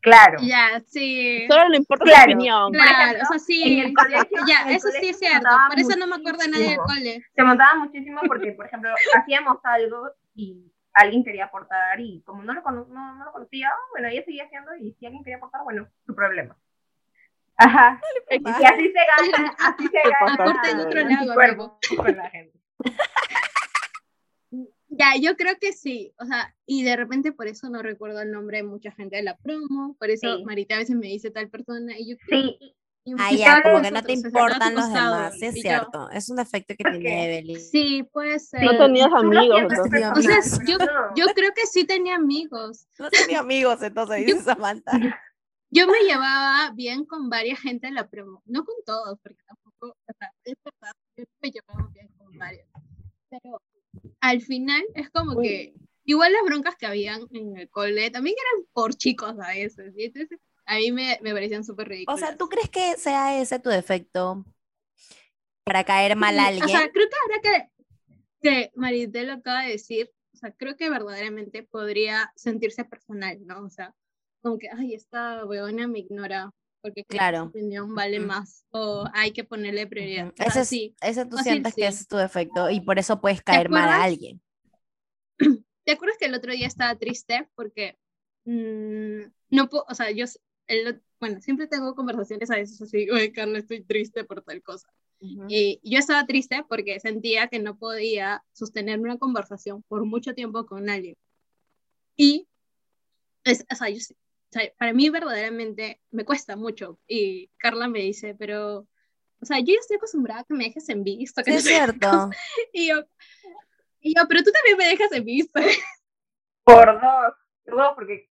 Claro. Ya, sí. Solo le importa Claro. su opinión. Claro, ejemplo, o sea, sí, en el colegio- ya, en el eso sí es cierto, por eso no me acuerdo de nadie del cole. se montaba muchísimo porque, por ejemplo, hacíamos algo y alguien quería aportar y como no lo, cono- no, no lo conocía, bueno, ella seguía haciendo y si alguien quería aportar, bueno, su problema. Ajá. Y X. así se gana, así se gana. Otro lado, anticuerpos con la gente. Ya, yo creo que sí, o sea, y de repente por eso no recuerdo el nombre de mucha gente de la promo, por eso Sí. Marita a veces me dice tal persona y yo Sí, y Ah, ya, como que no te importan los demás. Sí, es cierto. Es un defecto que ¿Por tiene? Evelyn. Sí, puede ser. No tenías amigos, O sea, amigos. yo, yo creo que sí tenía amigos. No tenía amigos, entonces dice Samantha. Yo me llevaba bien con varias gente en la promo, no con todos, porque tampoco, o sea, es verdad, yo me llevaba bien con varios. Pero al final es como Uy. que, igual las broncas que habían en el cole también eran por chicos a veces, y entonces a mí me, me parecían súper O ridículas. sea, ¿tú crees que sea ese tu defecto para caer mal a alguien? O sea, creo que ahora que, que Maritel lo acaba de decir, o sea, creo que verdaderamente podría sentirse personal, ¿no? O sea, como que, ay, esta weona me ignora porque que Claro. su opinión vale más o hay que ponerle prioridad. O sea, Ese, es- sí. ese tú sientes que sí. es tu defecto y por eso puedes caer mal a alguien. ¿Te acuerdas que el otro día estaba triste porque mm, no puedo, o sea, yo, el bueno, siempre tengo conversaciones a veces así, oye, Carla, estoy triste por tal cosa. Y yo estaba triste porque sentía que no podía sostener una conversación por mucho tiempo con alguien. Y, es, o sea, yo o sea, para mí verdaderamente me cuesta mucho. Y Carla me dice, pero, o sea, yo ya estoy acostumbrada a que me dejes en visto. Que Sí, no es cierto. cosa". Y yo, y yo, pero tú también me dejas en visto. Por dos. No, porque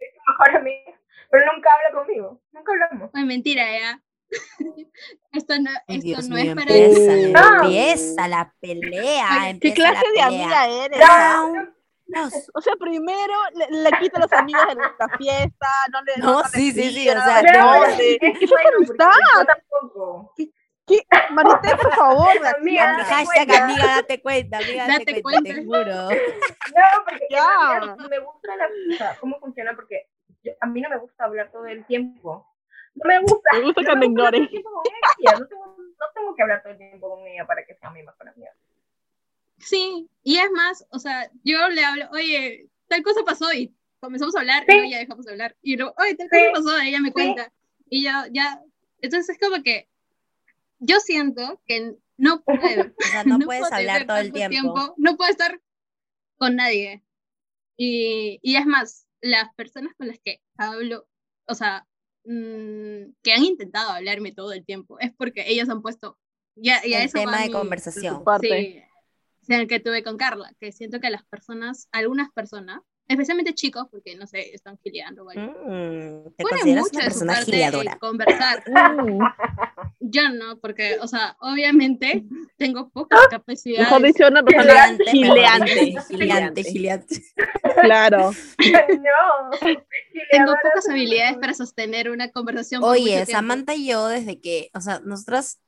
es tu mejor amiga. Pero nunca habla conmigo. Nunca hablamos. Ay, mentira, ya. Esto no, esto Dios no mío, es para empieza, No. empieza la pelea. Ay, ¿Qué clase la de amiga eres? No, no, O sea, primero le, le quita a los amigos de la fiesta, no le. No, le sí, sí, sí, o no sea, no. ¿Qué amistad? yo tampoco. ¿Qué? Marité, por favor, Amiga, date Hashtag cuenta. amiga, date cuenta, amiga, date, Date cuenta, te cuenta. juro. No, porque Ya. me gusta la, o sea, cómo funciona, porque yo- a mí no me gusta hablar todo el tiempo. No me gusta. Me gusta no que me tiempo ella. No tengo, no tengo que hablar todo el tiempo con ella para que sea mi mejor amiga. Sí, y es más, o sea, yo le hablo, oye, tal cosa pasó y comenzamos a hablar Sí. y luego ya dejamos de hablar. Y luego, oye, tal Sí. cosa pasó, ella me cuenta. Y yo, ya, entonces es como que yo siento que no puedo. O sea, no, no puedes puedo hablar todo el tanto tiempo. No puedo estar con nadie. Y, y es más, las personas con las que hablo, o sea, mm, que han intentado hablarme todo el tiempo, es porque ellos han puesto, ya, ya El eso tema de mi- conversación. Parte. Sí, sí, el que tuve con Carla, que siento que las personas, algunas personas, especialmente chicos, porque no sé, están gileando o algo, Mm, ¿Te consideras mucho una de su parte conversar. Mm, Yo no, porque, o sea, obviamente tengo pocas Mejor capacidades. dicho, una persona Gileante, mejor gileante. gileante. Claro. no. Tengo pocas habilidades para sostener una conversación. Oye. Samantha y yo desde que, o sea, nosotras,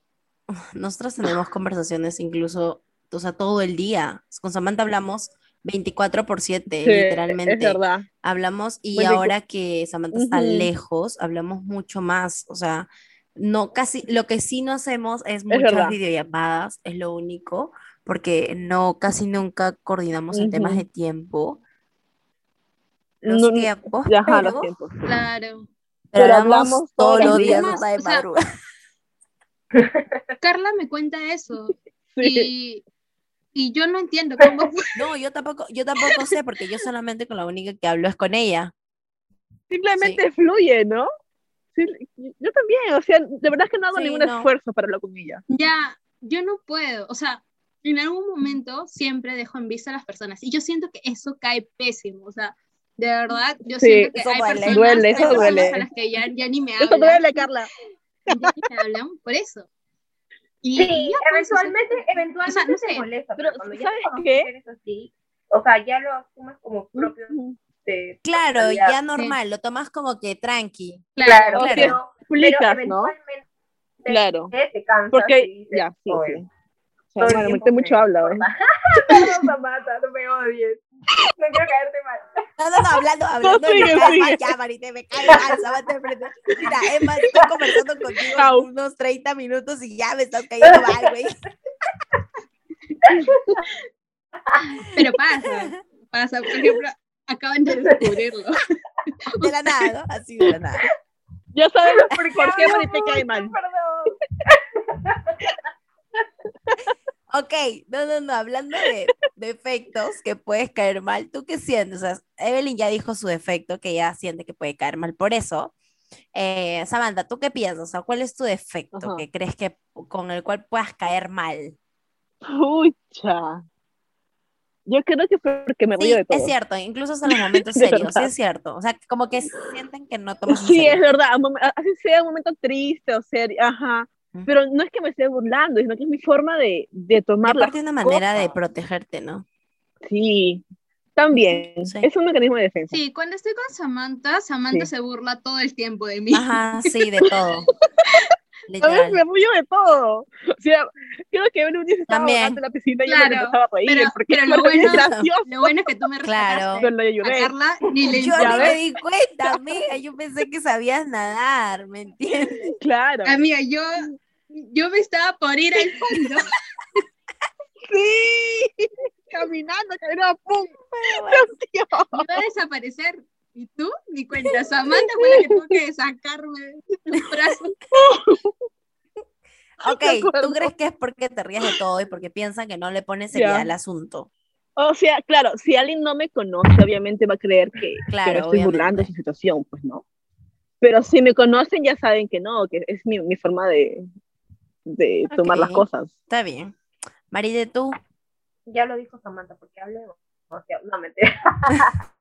nosotras tenemos conversaciones incluso, o sea, todo el día. Con Samantha hablamos 24 por 7, Sí, literalmente. Es verdad. Hablamos y 24. ahora que Samantha está lejos, hablamos mucho más, o sea, no casi, lo que sí no hacemos es muchas verdad. videollamadas, es lo único, porque no, casi nunca coordinamos en temas de tiempo. Los No- tiempos, Ajá, los tiempos. Claro. Pero, Pero hablamos hablamos todos los días hasta de O sea, madrugada. Carla me cuenta eso. Sí. Y, y yo no entiendo cómo fue. No, yo tampoco, yo tampoco sé, porque yo solamente con la única que hablo es con ella. Simplemente fluye, ¿no? Sí, yo también, o sea, de verdad es que no hago Sí, ningún no. esfuerzo para hablar con ella. Ya, yo no puedo. O sea, en algún momento siempre dejo en vista a las personas. Y yo siento que eso cae pésimo. O sea, de verdad, yo Sí, siento que eso hay duele. personas, Duele, hay eso personas duele. a las que ya, ya ni me Eso hablan. duele, Carla. ya ni me hablan por eso. Y, Sí, y pues, eventualmente, eventualmente o sea, no sé, molesta, pero ¿sabes qué? que eres así, o sea, ya lo asumes como propio de Claro, ya normal, lo tomas como que tranqui. Claro, Claro. pero, pero Explicas, ¿no? eventualmente Claro. te cansas y Porque, dices, ya, sí, "Oye, sí. O sea, todo el bueno, tiempo usted mucho me habla, ¿eh? importa". Perdón, Samantha, no me odies. No quiero caerte mal. No, no, no, hablando, hablando me sigue, caes sigue. mal, ya, Marité, me caes mal, sábate de frente. Mira, Emma, estoy conversando contigo Chao. unos 30 minutos y ya me estás cayendo mal, güey. pero pasa, pasa. Por ejemplo, acaban de descubrirlo. De la nada, ¿no? Así de la nada. Ya sabes por Porque qué hablo Mari te cae mal. Perdón. Ok, no, no, no, hablando de defectos que puedes caer mal, ¿tú qué sientes? O sea, Evelyn ya dijo su defecto, que ella siente que puede caer mal por eso. Eh, Samantha, ¿tú qué piensas? O sea, ¿cuál es tu defecto Ajá. que crees que con el cual puedas caer mal? Pucha. Yo creo que porque me Sí, río de todo. es cierto, incluso hasta los momentos serios, sí es cierto. O sea, como que sienten que no tomas Sí, es verdad. Así sea un momento triste o serio, ajá. Pero no es que me esté burlando, sino que es mi forma de, de tomar aparte una manera de cosas. protegerte, ¿no? Sí, también. Sí. Es un mecanismo de defensa. Sí, cuando estoy con Samantha, Samantha Sí. se burla todo el tiempo de mí. Ajá, sí, de todo. A veces me río de todo. O sea, creo que un día se estaba en la piscina y yo me Claro, empezaba a reír pero- porque pero lo bueno-. Lo bueno es que tú me Claro. rescataste. Le A lloré. Carla ni le Yo ves. me di cuenta, amiga. Yo pensé que sabías nadar, ¿me entiendes? Claro. Amiga, yo, yo me estaba por ir al fondo. Sí. Caminando, caminando, ¡pum! Dios. Me iba a desaparecer. ¿Y tú? Ni cuenta. Samantha fue la que tuvo que sacarme de los brazos. Ok, ¿tú crees que es porque te ríes de todo y porque piensan que no le pones seriedad Ya. al asunto? O sea, claro, si alguien no me conoce, obviamente va a creer que, que Claro, me estoy burlando de su situación, pues, ¿no? Pero si me conocen, ya saben que no, que es mi, mi forma de, de tomar las cosas. Está bien. Maride, tú. Ya lo dijo Samantha, porque hablé. No, mentira.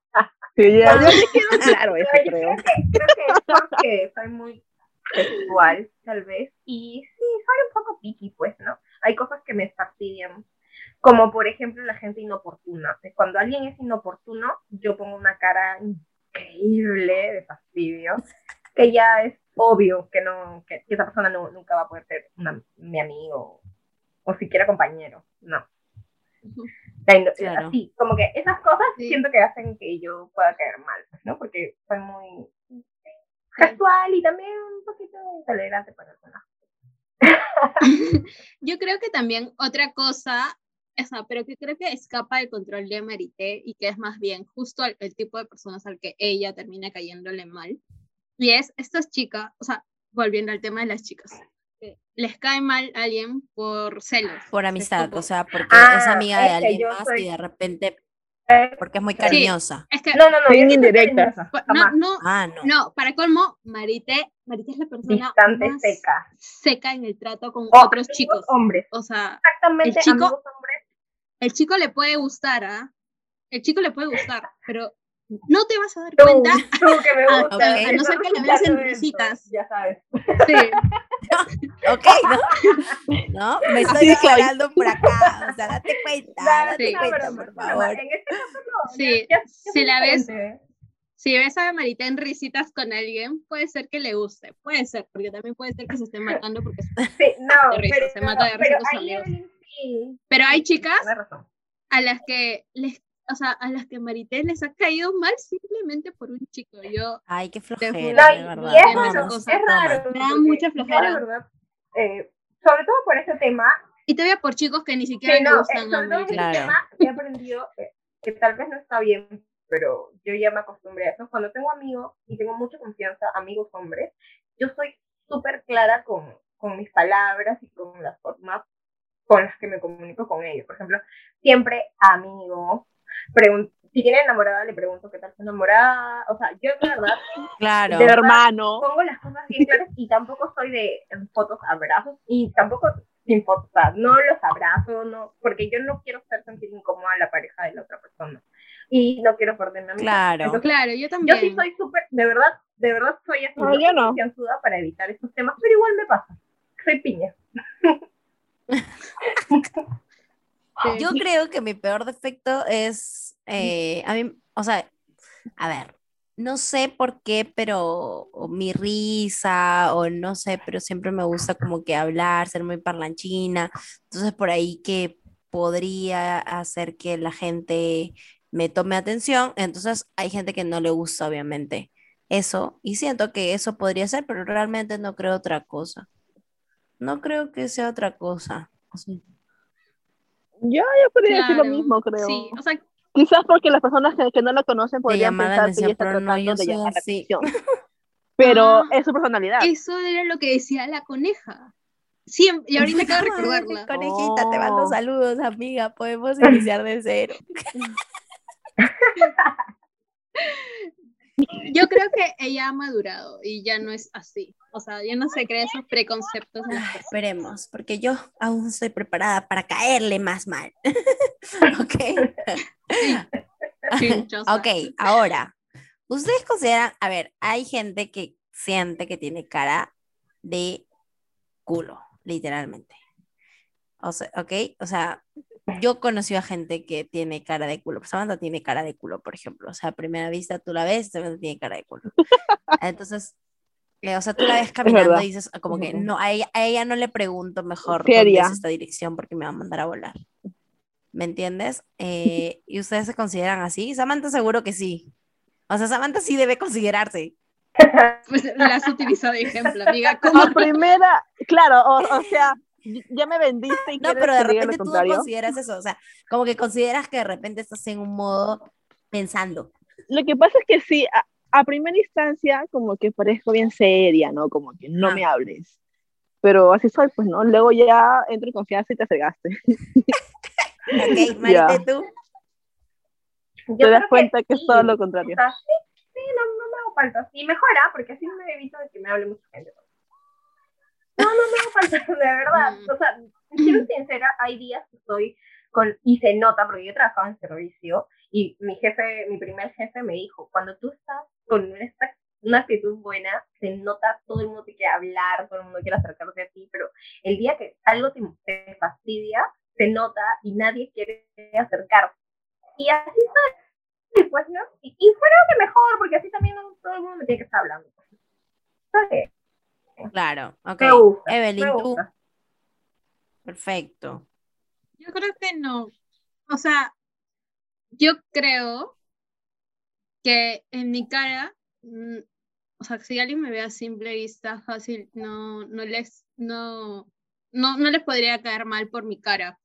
Sí, ya, ya me quedó claro eso, creo. creo que, creo que porque soy muy sexual, tal vez. Y sí, soy un poco picky, pues, ¿no? Hay cosas que me fastidian. Como, por ejemplo, la gente inoportuna. Cuando alguien es inoportuno, yo pongo una cara increíble de fastidio, que ya es obvio que no que, que esa persona no, nunca va a poder ser una- mi amigo o siquiera compañero. No. Claro. Así, como que esas cosas Sí. siento que hacen que yo pueda caer mal, pues, ¿no? Porque soy muy casual y también un poquito intolerante para algunas Yo creo que también otra cosa, o sea, pero que creo que escapa del control de Marité y que es más bien justo el, el tipo de personas al que ella termina cayéndole mal. Y es estas chicas, o sea, volviendo al tema de las chicas, les cae mal a alguien por celos. Por amistad, como- o sea, porque Ah, es amiga de es alguien más soy- y de repente, Eh, porque es muy Sí. cariñosa. Es que, No, no, no. Bien yo no no, no, Ah, no. no, para colmo, Marité, Marité es la persona Distante, más seca. seca en el trato con O otros chicos. hombres. O sea, Exactamente, El chico- el chico le puede gustar, ¿ah? El chico le puede gustar, pero no te vas a dar Tú, cuenta. tú que me Ah, gusta. ok. A no ser que le veas en risitas. Ya sabes. Sí, Ok, ¿no? ¿No? Me estoy declarando por acá. O sea, date cuenta, date sí. cuenta, por favor. En este caso no. Sí, ya- ya- ya si la ves- si ves a Marita en risitas con alguien, puede ser que le guste, puede ser, porque también puede ser que se esté matando porque Sí, no, de risa, pero, se mata de risa pero con sus ahí amigos. Evelyn sí. Pero hay chicas a las que les, o sea, a las que Marité les ha caído mal simplemente por un chico. Yo Ay, qué juro. flojera, No, de verdad. y es No, sí, Es raro. Me da mucha flojera. verdad, eh, sobre todo por este tema, y veo por chicos que ni siquiera Sí, no, eh, gustan a sobre todo este Claro. tema he aprendido eh, que tal vez no está bien pero yo ya me acostumbré a eso. Cuando tengo amigos y tengo mucha confianza, amigos hombres, yo soy súper clara con, con mis palabras y con las formas con las que me comunico con ellos. Por ejemplo, siempre amigo, si tiene enamorada, le pregunto qué tal su enamorada. O sea, yo de verdad. Claro. De hermano. Pongo las cosas bien claras y tampoco soy de fotos, abrazos y tampoco sin fotos. No los abrazo, no, porque yo no quiero hacer sentir incómoda a la pareja de la otra persona. Y no quiero perderme a mí. Claro. claro, yo también. Yo sí soy súper, de verdad, de verdad soy así. No, yo no. para evitar estos temas, pero igual me pasa. Soy piña. Yo creo que mi peor defecto es, eh, a mí, o sea, a ver, no sé por qué, pero mi risa o no sé, pero siempre me gusta como que hablar, ser muy parlanchina. Entonces por ahí que podría hacer que la gente me tome atención. Entonces hay gente que no le gusta, obviamente, eso. Y siento que eso podría ser, pero realmente no creo otra cosa. No creo que sea otra cosa. Yo, yo podría decir lo mismo, creo. Sí, o sea, Quizás porque las personas que, no la conocen podrían pensar que ella está tratando no, de llamar la atención. Pero Ah, es su personalidad. eso era lo que decía la coneja. Siempre, y ahorita acabo de recordarla. Conejita, te mando Oh. saludos, amiga. Podemos iniciar de cero. Yo creo que ella ha madurado y ya no es así. O sea, ya no se cree esos preconceptos. Ay, esperemos, porque yo aún estoy preparada para caerle más mal. ok. Chinchosa. Ok, ahora, ustedes consideran, a ver, hay gente que siente que tiene cara de culo, literalmente. O sea, ok, o sea, yo conocí a gente que tiene cara de culo. Samantha tiene cara de culo, por ejemplo. O sea, a primera vista tú la ves, Samantha tiene cara de culo. Entonces, eh, o sea, tú la ves caminando y dices, como que no, a ella, a ella no le pregunto mejor ¿Qué dónde haría? es esta dirección porque me va a mandar a volar. ¿Me entiendes? Eh, ¿Y ustedes se consideran así? Samantha seguro que sí. O sea, Samantha sí debe considerarse. Pues la has utilizado de ejemplo, amiga. ¿Cómo? A primera, claro, o, o sea, ya me vendiste y No, pero de que repente tú no consideras eso. O sea, como que consideras que de repente estás en un modo pensando. Lo que pasa es que sí, a, a primera instancia como que parezco bien seria, ¿no? Como que no Ah. me hables. Pero así soy, pues, ¿no? Luego ya entro en confianza y te cegaste. Ok, Marita, ¿y tú? Yo te das cuenta que, es todo sí. lo O contrario. sea, sí, sí, no, no me hago falta. Y mejora, porque así me evito de que me hable mucha gente. No, no me hago falta, de verdad. Mm. O sea, siendo sincera, hay días que estoy con, y se nota, porque yo trabajaba en servicio, y mi jefe, mi primer jefe me dijo, cuando tú estás con una, una actitud buena, se nota, todo el mundo te quiere hablar, todo el mundo quiere acercarse a ti, pero el día que algo te, te fastidia, se nota y nadie quiere acercarse. Y así soy, pues, ¿no? Y, y fuera que mejor, porque así también no todo el mundo me tiene que estar hablando. ¿Sabes? Claro, ok. Me gusta. Evelyn, me tú. Perfecto. Yo creo que no. O sea, yo creo que en mi cara, mm, o sea, si alguien me ve a simple vista fácil, no, no les, no, no, no les podría caer mal por mi cara.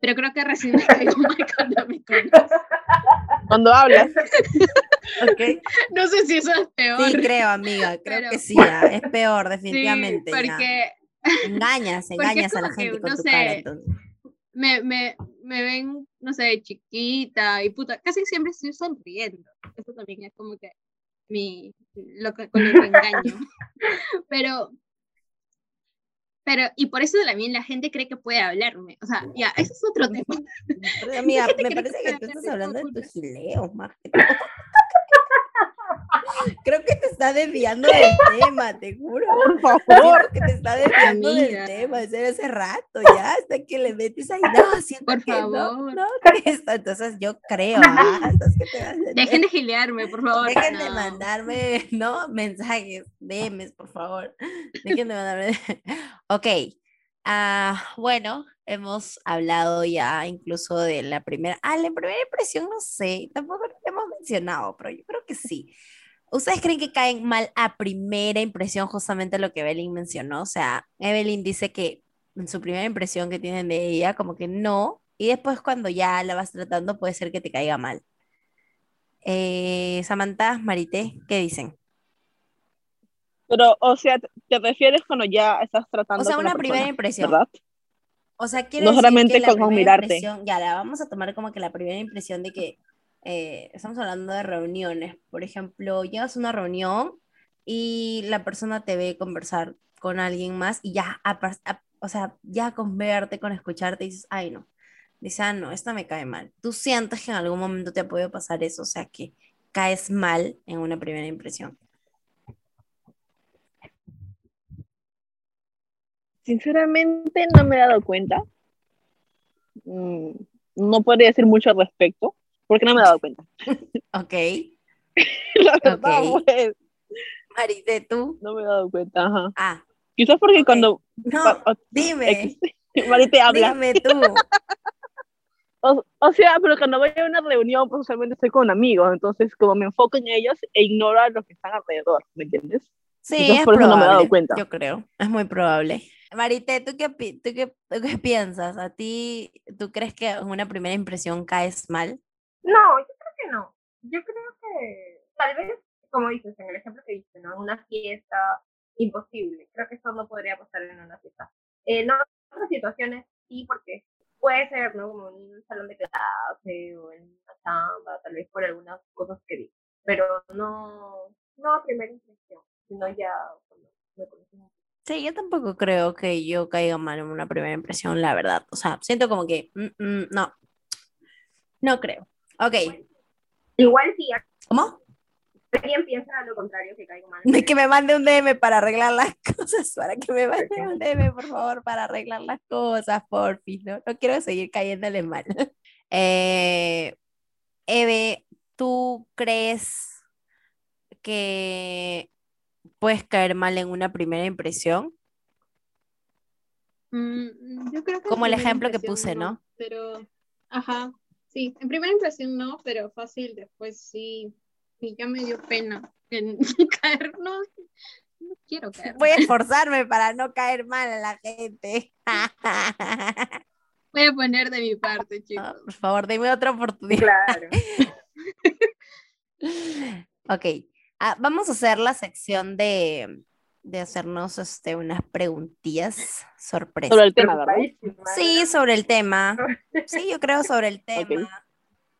Pero creo que recién me caigo mal cuando me conoces. Cuando hablas. No sé si eso es peor. Sí, creo, amiga. Creo Pero- que sí, es peor, Sí, definitivamente. ya. porque Engañas, Porque engañas a la que, gente con no tu sé, cara, entonces. me, me, me ven, no sé, chiquita y puta, casi siempre estoy sonriendo. Eso también es como que mi, lo que, con lo que engaño. Pero, pero, y por eso también la gente cree que puede hablarme. O sea, ya, ese es otro tema. Pero, amiga, me que parece puede que tú estás hablando de todo. tus gileos más que. Creo que te está desviando del tema, te juro. por favor. Que te está desviando Amiga. del tema, desde hace rato ya, hasta que le metes ahí, no, siento Por que no, favor. no, que esto, entonces yo creo, ah, que te vas a- Dejen de gilearme, por favor. Dejen de no. mandarme, ¿no? Mensajes, DMs, por favor. Dejen de mandarme. Ok. ah, bueno, hemos hablado ya incluso de la primera. Ah, la primera impresión, no sé. Tampoco lo hemos mencionado, pero yo creo que sí. ¿Ustedes creen que caen mal a primera impresión justamente lo que Evelyn mencionó? O sea, Evelyn dice que en su primera impresión que tienen de ella, como que no, y después cuando ya la vas tratando puede ser que te caiga mal. Eh, Samantha, Marité, ¿qué dicen? Pero, o sea, te refieres cuando ya estás tratando O sea, con la una primera persona, impresión. ¿verdad? O sea, quiero No decir solamente que la con primera mirarte. impresión, ya la vamos a tomar como que la primera impresión de que eh, estamos hablando de reuniones. Por ejemplo, llegas a una reunión y la persona te ve conversar con alguien más y ya, a o sea, ya con verte, con escucharte, dices, ay no, dice, ah, no, esta me cae mal. ¿Tú sientes que en algún momento te ha podido pasar eso? O sea, que caes mal en una primera impresión. Sinceramente no me he dado cuenta. Mm, no podría decir mucho al respecto, porque no me he dado cuenta. Ok. La verdad, Ok. pues, Marité, tú. no me he dado cuenta. Ajá. Ah, Quizás porque Ok. cuando no, o- dime. Marite habla. Dime tú. O, o sea, pero cuando voy a una reunión, pues usualmente estoy con amigos, entonces como me enfoco en ellos e ignoro a los que están alrededor, ¿me entiendes? Sí, Quizás es por eso no me he dado probable, cuenta. Yo creo, es muy probable. Marité, ¿tú qué, tú qué, tú qué piensas? ¿A ti, tú crees que en una primera impresión caes mal? No, yo creo que no. Yo creo que tal vez, como dices, en el ejemplo que diste, ¿no? Una fiesta, imposible. Creo que eso no podría pasar en una fiesta. En otras situaciones sí, porque puede ser, ¿no? Como en un salón de clase o en una chamba, tal vez por algunas cosas que di. Pero no, no primera impresión, sino ya cuando me poco. Sí, yo tampoco creo que yo caiga mal en una primera impresión, la verdad. O sea, siento como que, mm, mm, no, no creo. Ok, Igual si ¿cómo? alguien piensa lo contrario, que caigo mal. De que me mande un DM para arreglar las cosas, para que me mande un DM, por favor, para arreglar las cosas, porfis, ¿no? No quiero seguir cayéndole mal. Eh, Eve, ¿tú crees que puedes caer mal en una primera impresión? Mm, yo creo que en Como el ejemplo que puse, ¿no? Pero, ajá, sí, en primera impresión no, pero fácil, después sí, y ya me dio pena en caer, no, no quiero caer. Voy a esforzarme para no caer mal a la gente. Voy a poner de mi parte, chicos. Ah, Por favor, dime otra oportunidad. Claro. Ok, ah, vamos a hacer la sección de, de hacernos este, unas preguntillas sorpresas. Sobre el tema, ¿verdad? Sí, sobre el tema. Sí, yo creo sobre el tema.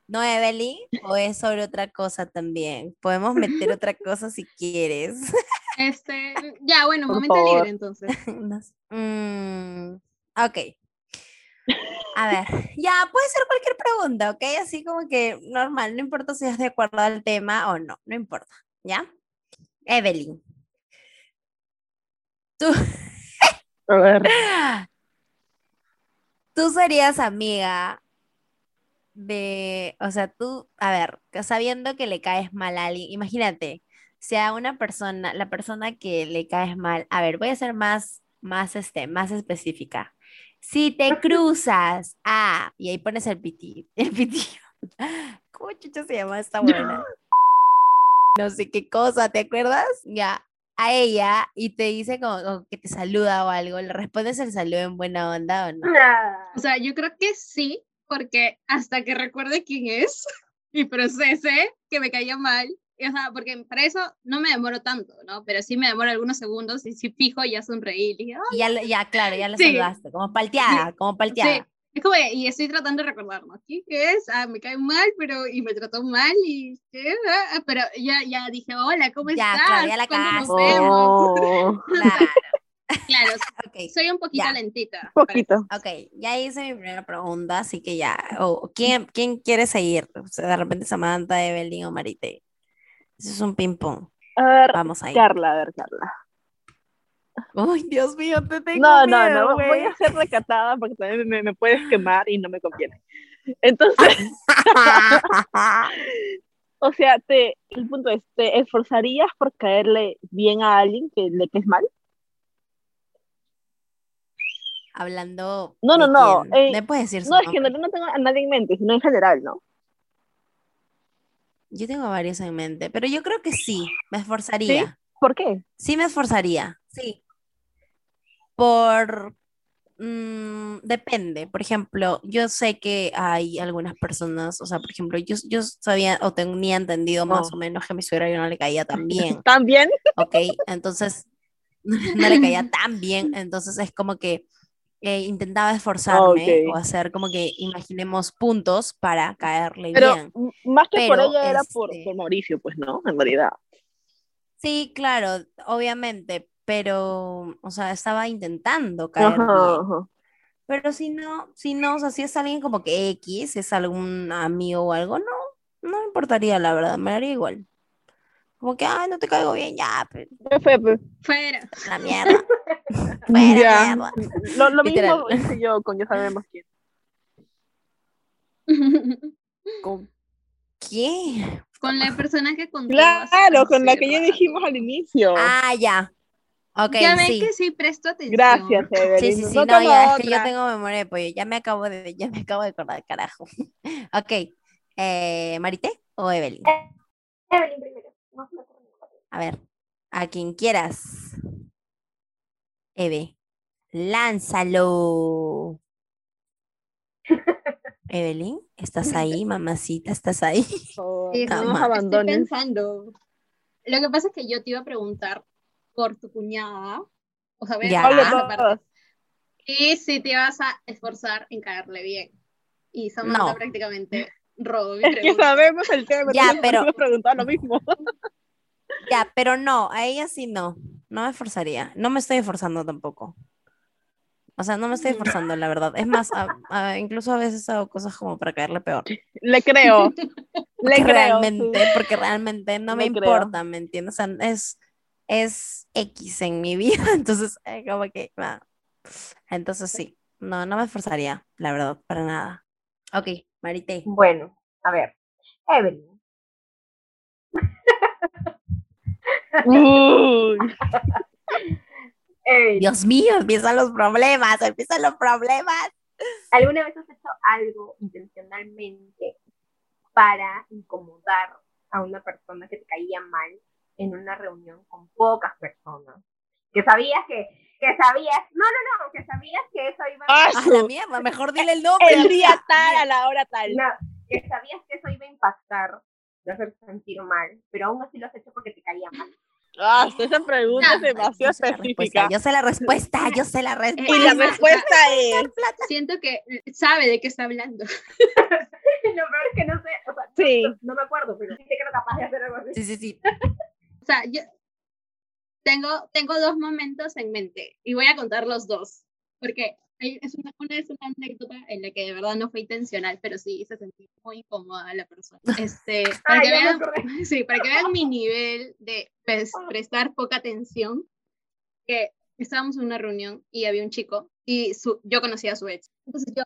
¿No, Evelyn? ¿O es sobre otra cosa también? Podemos meter otra cosa si quieres. Este, ya, bueno, Por momento favor. libre entonces. Mm, ok. A ver, ya puede ser cualquier pregunta, ¿ok? Así como que normal, no importa si es de acuerdo al tema o no, no importa, ¿ya? Evelyn. Tú, A ver. tú serías amiga de, o sea, tú, a ver, sabiendo que le caes mal a alguien, imagínate, si a una persona, la persona que le caes mal, a ver, voy a ser más, más, este, más específica. Si te cruzas, ah, y ahí pones el piti, el pitillo. ¿Cómo chucha se llama esta buena? No sé qué cosa, ¿te acuerdas? Ya, a ella y te dice como, como que te saluda o algo, ¿le respondes el saludo en buena onda o no? Nah. O sea, yo creo que sí, porque hasta que recuerde quién es y procese que me caía mal, y, o sea, porque para eso no me demoro tanto, ¿no? Pero sí me demoro algunos segundos y si fijo ya sonreí. y dije, "Ah, Y ya, le- ya, claro, ya la Sí. saludaste, como palteada, como palteada. Sí, es como, que- y estoy tratando de recordar, ¿no? ¿Qué es? Ah, me cae mal, pero, y me trató mal, y ¿qué? Ah, pero ya, ya dije, hola, ¿cómo Ya, estás? claro, ya la ¿Cuándo nos vemos? Oh, Claro, soy un poquito Ya. lentita. un poquito. ok, ya hice mi primera pregunta, así que ya, o ¿quién, ¿quién quiere seguir? O sea, de repente Samantha, Evelyn o Marite. Eso es un ping pong, A ver, vamos ahí. Carla, a ver, Carla. Ay, Dios mío, te tengo No, no, miedo, no, voy güey. a ser recatada porque también me, me puedes quemar y no me conviene. Entonces, o sea, te, el punto es, ¿te esforzarías por caerle bien a alguien que le caes mal? Hablando. No, no, no, eh, ¿Me puedes decir No, es que nombre? no, no tengo a nadie en mente, sino en general, ¿no? Yo tengo varios en mente, pero yo creo que sí, me esforzaría. ¿Por qué? Sí me esforzaría, sí. Por, mm, depende. Por ejemplo, yo sé que hay algunas personas, o sea, por ejemplo, yo, yo sabía o tenía entendido más Oh. o menos que a mi suegra no le caía tan bien, ¿También? ¿ok? Entonces, no le caía tan bien, entonces es como que eh, intentaba esforzarme o hacer como que imaginemos puntos para caerle Pero bien. más que por ella era por, este- por Mauricio, pues, ¿no? En realidad. Sí, claro, obviamente, pero, o sea, estaba intentando caer Ajá. Pero si no, si no, o sea, si es alguien como que X, si es algún amigo o algo, no, no me importaría, la verdad, me daría igual. Como que, ay, no te caigo bien, ya, pero ¿Qué fue, pues? Fuera. la mierda. Fuera Ya. mierda. Lo, mismo hice yo con ya sabemos quién. ¿Con qué? Con la persona que contó. Claro, con la que ya dijimos al inicio. Ah, ya. Ok, ya ven sí. que sí presto atención. Gracias, Evelyn. Sí, sí, sí, no, no, ya, es que yo tengo memoria de pollo, ya me acabo de, ya me acabo de acordar, carajo. Ok, eh, ¿Marité o Evelyn? Evelyn primero. No. A ver, a quien quieras. Eve, lánzalo. Evelyn, ¿estás ahí, mamacita? ¿Estás ahí? Oh, Sí, no nos Estoy abandones. pensando. Lo que pasa es que yo te iba a preguntar por tu cuñada. O sea, voy a. Y si te vas a esforzar en caerle bien. Y Samantha No. prácticamente robó mi Es que sabemos el tema. Ya, pero- lo mismo. Ya, pero no, a ella sí no. No me esforzaría. No me estoy esforzando tampoco. O sea, no me estoy esforzando, la verdad. Es más, a- a- incluso a veces hago cosas como para caerle peor. Le creo. Le Porque creo. realmente, porque realmente no me creo. importa, ¿me entiendes? O sea, es, es X en mi vida, entonces eh, como que, ah, entonces sí, no, no me esforzaría, la verdad, para nada. Ok, Marité. Bueno, a ver. Evelyn. Uy, Evelyn, Dios mío, empiezan los problemas, empiezan los problemas. ¿alguna vez has hecho algo intencionalmente para incomodar a una persona que te caía mal en una reunión con pocas personas? Que sabías que, que sabías, no, no, no, que sabías que eso iba Ah, A la mierda, mejor dile el nombre. el día tal, a la hora tal. No, que sabías que eso iba a impactar, te hacer sentir mal, pero aún así lo has hecho porque te caía mal. Ah, esa pregunta es No, demasiado Yo sé la respuesta, específica. Yo sé la respuesta, yo sé la Y respuesta. la Ay, ma- respuesta es Siento que sabe de qué está hablando. Lo peor es que no sé, o sea, no- Sí. no, no me acuerdo, pero sí que era capaz de hacer algo así. Sí, sí, sí. O sea, yo tengo, tengo dos momentos en mente y voy a contar los dos. Porque hay- es una, una es una anécdota en la que de verdad no fue intencional, pero sí se sentía muy incómoda la persona. Este, para, Ah, que vean, sí, para que vean mi nivel de pues, prestar poca atención, que estábamos en una reunión y había un chico y su, yo conocía a su ex. Entonces yo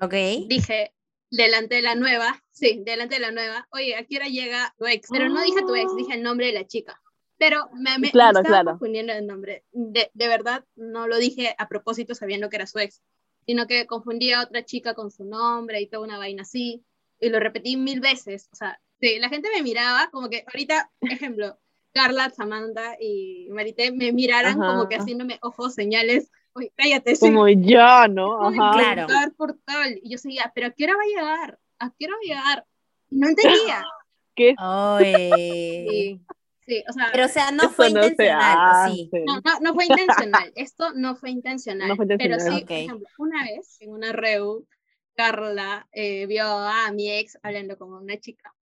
Ok. dije delante de la nueva, sí, delante de la nueva, oye, ¿a qué hora llega tu ex? Pero no dije tu ex, dije el nombre de la chica. Pero me, me- me Claro, estaba claro. confundiendo el nombre. De, de verdad, no lo dije a propósito sabiendo que era su ex, sino que confundía a otra chica con su nombre y toda una vaina así. Y lo repetí mil veces. O sea, sí, la gente me miraba como que ahorita, ejemplo, Carla, Samantha y Marité me miraran como que haciéndome ojos, señales. Oye, cállate, sí. como ya, ¿no? Ajá. Claro. preguntar por tal. Y yo seguía, ¿pero a qué hora va a llegar? ¿A qué hora va a llegar? Y no entendía. ¿Qué? Sí, sí, o sea, Pero, o sea, no fue no se intencional, ¿o sí? no, no, no fue intencional. Esto no fue intencional. No fue intencional. Pero sí, por ejemplo, una vez en una reu, Carla eh, vio a mi ex hablando con una chica.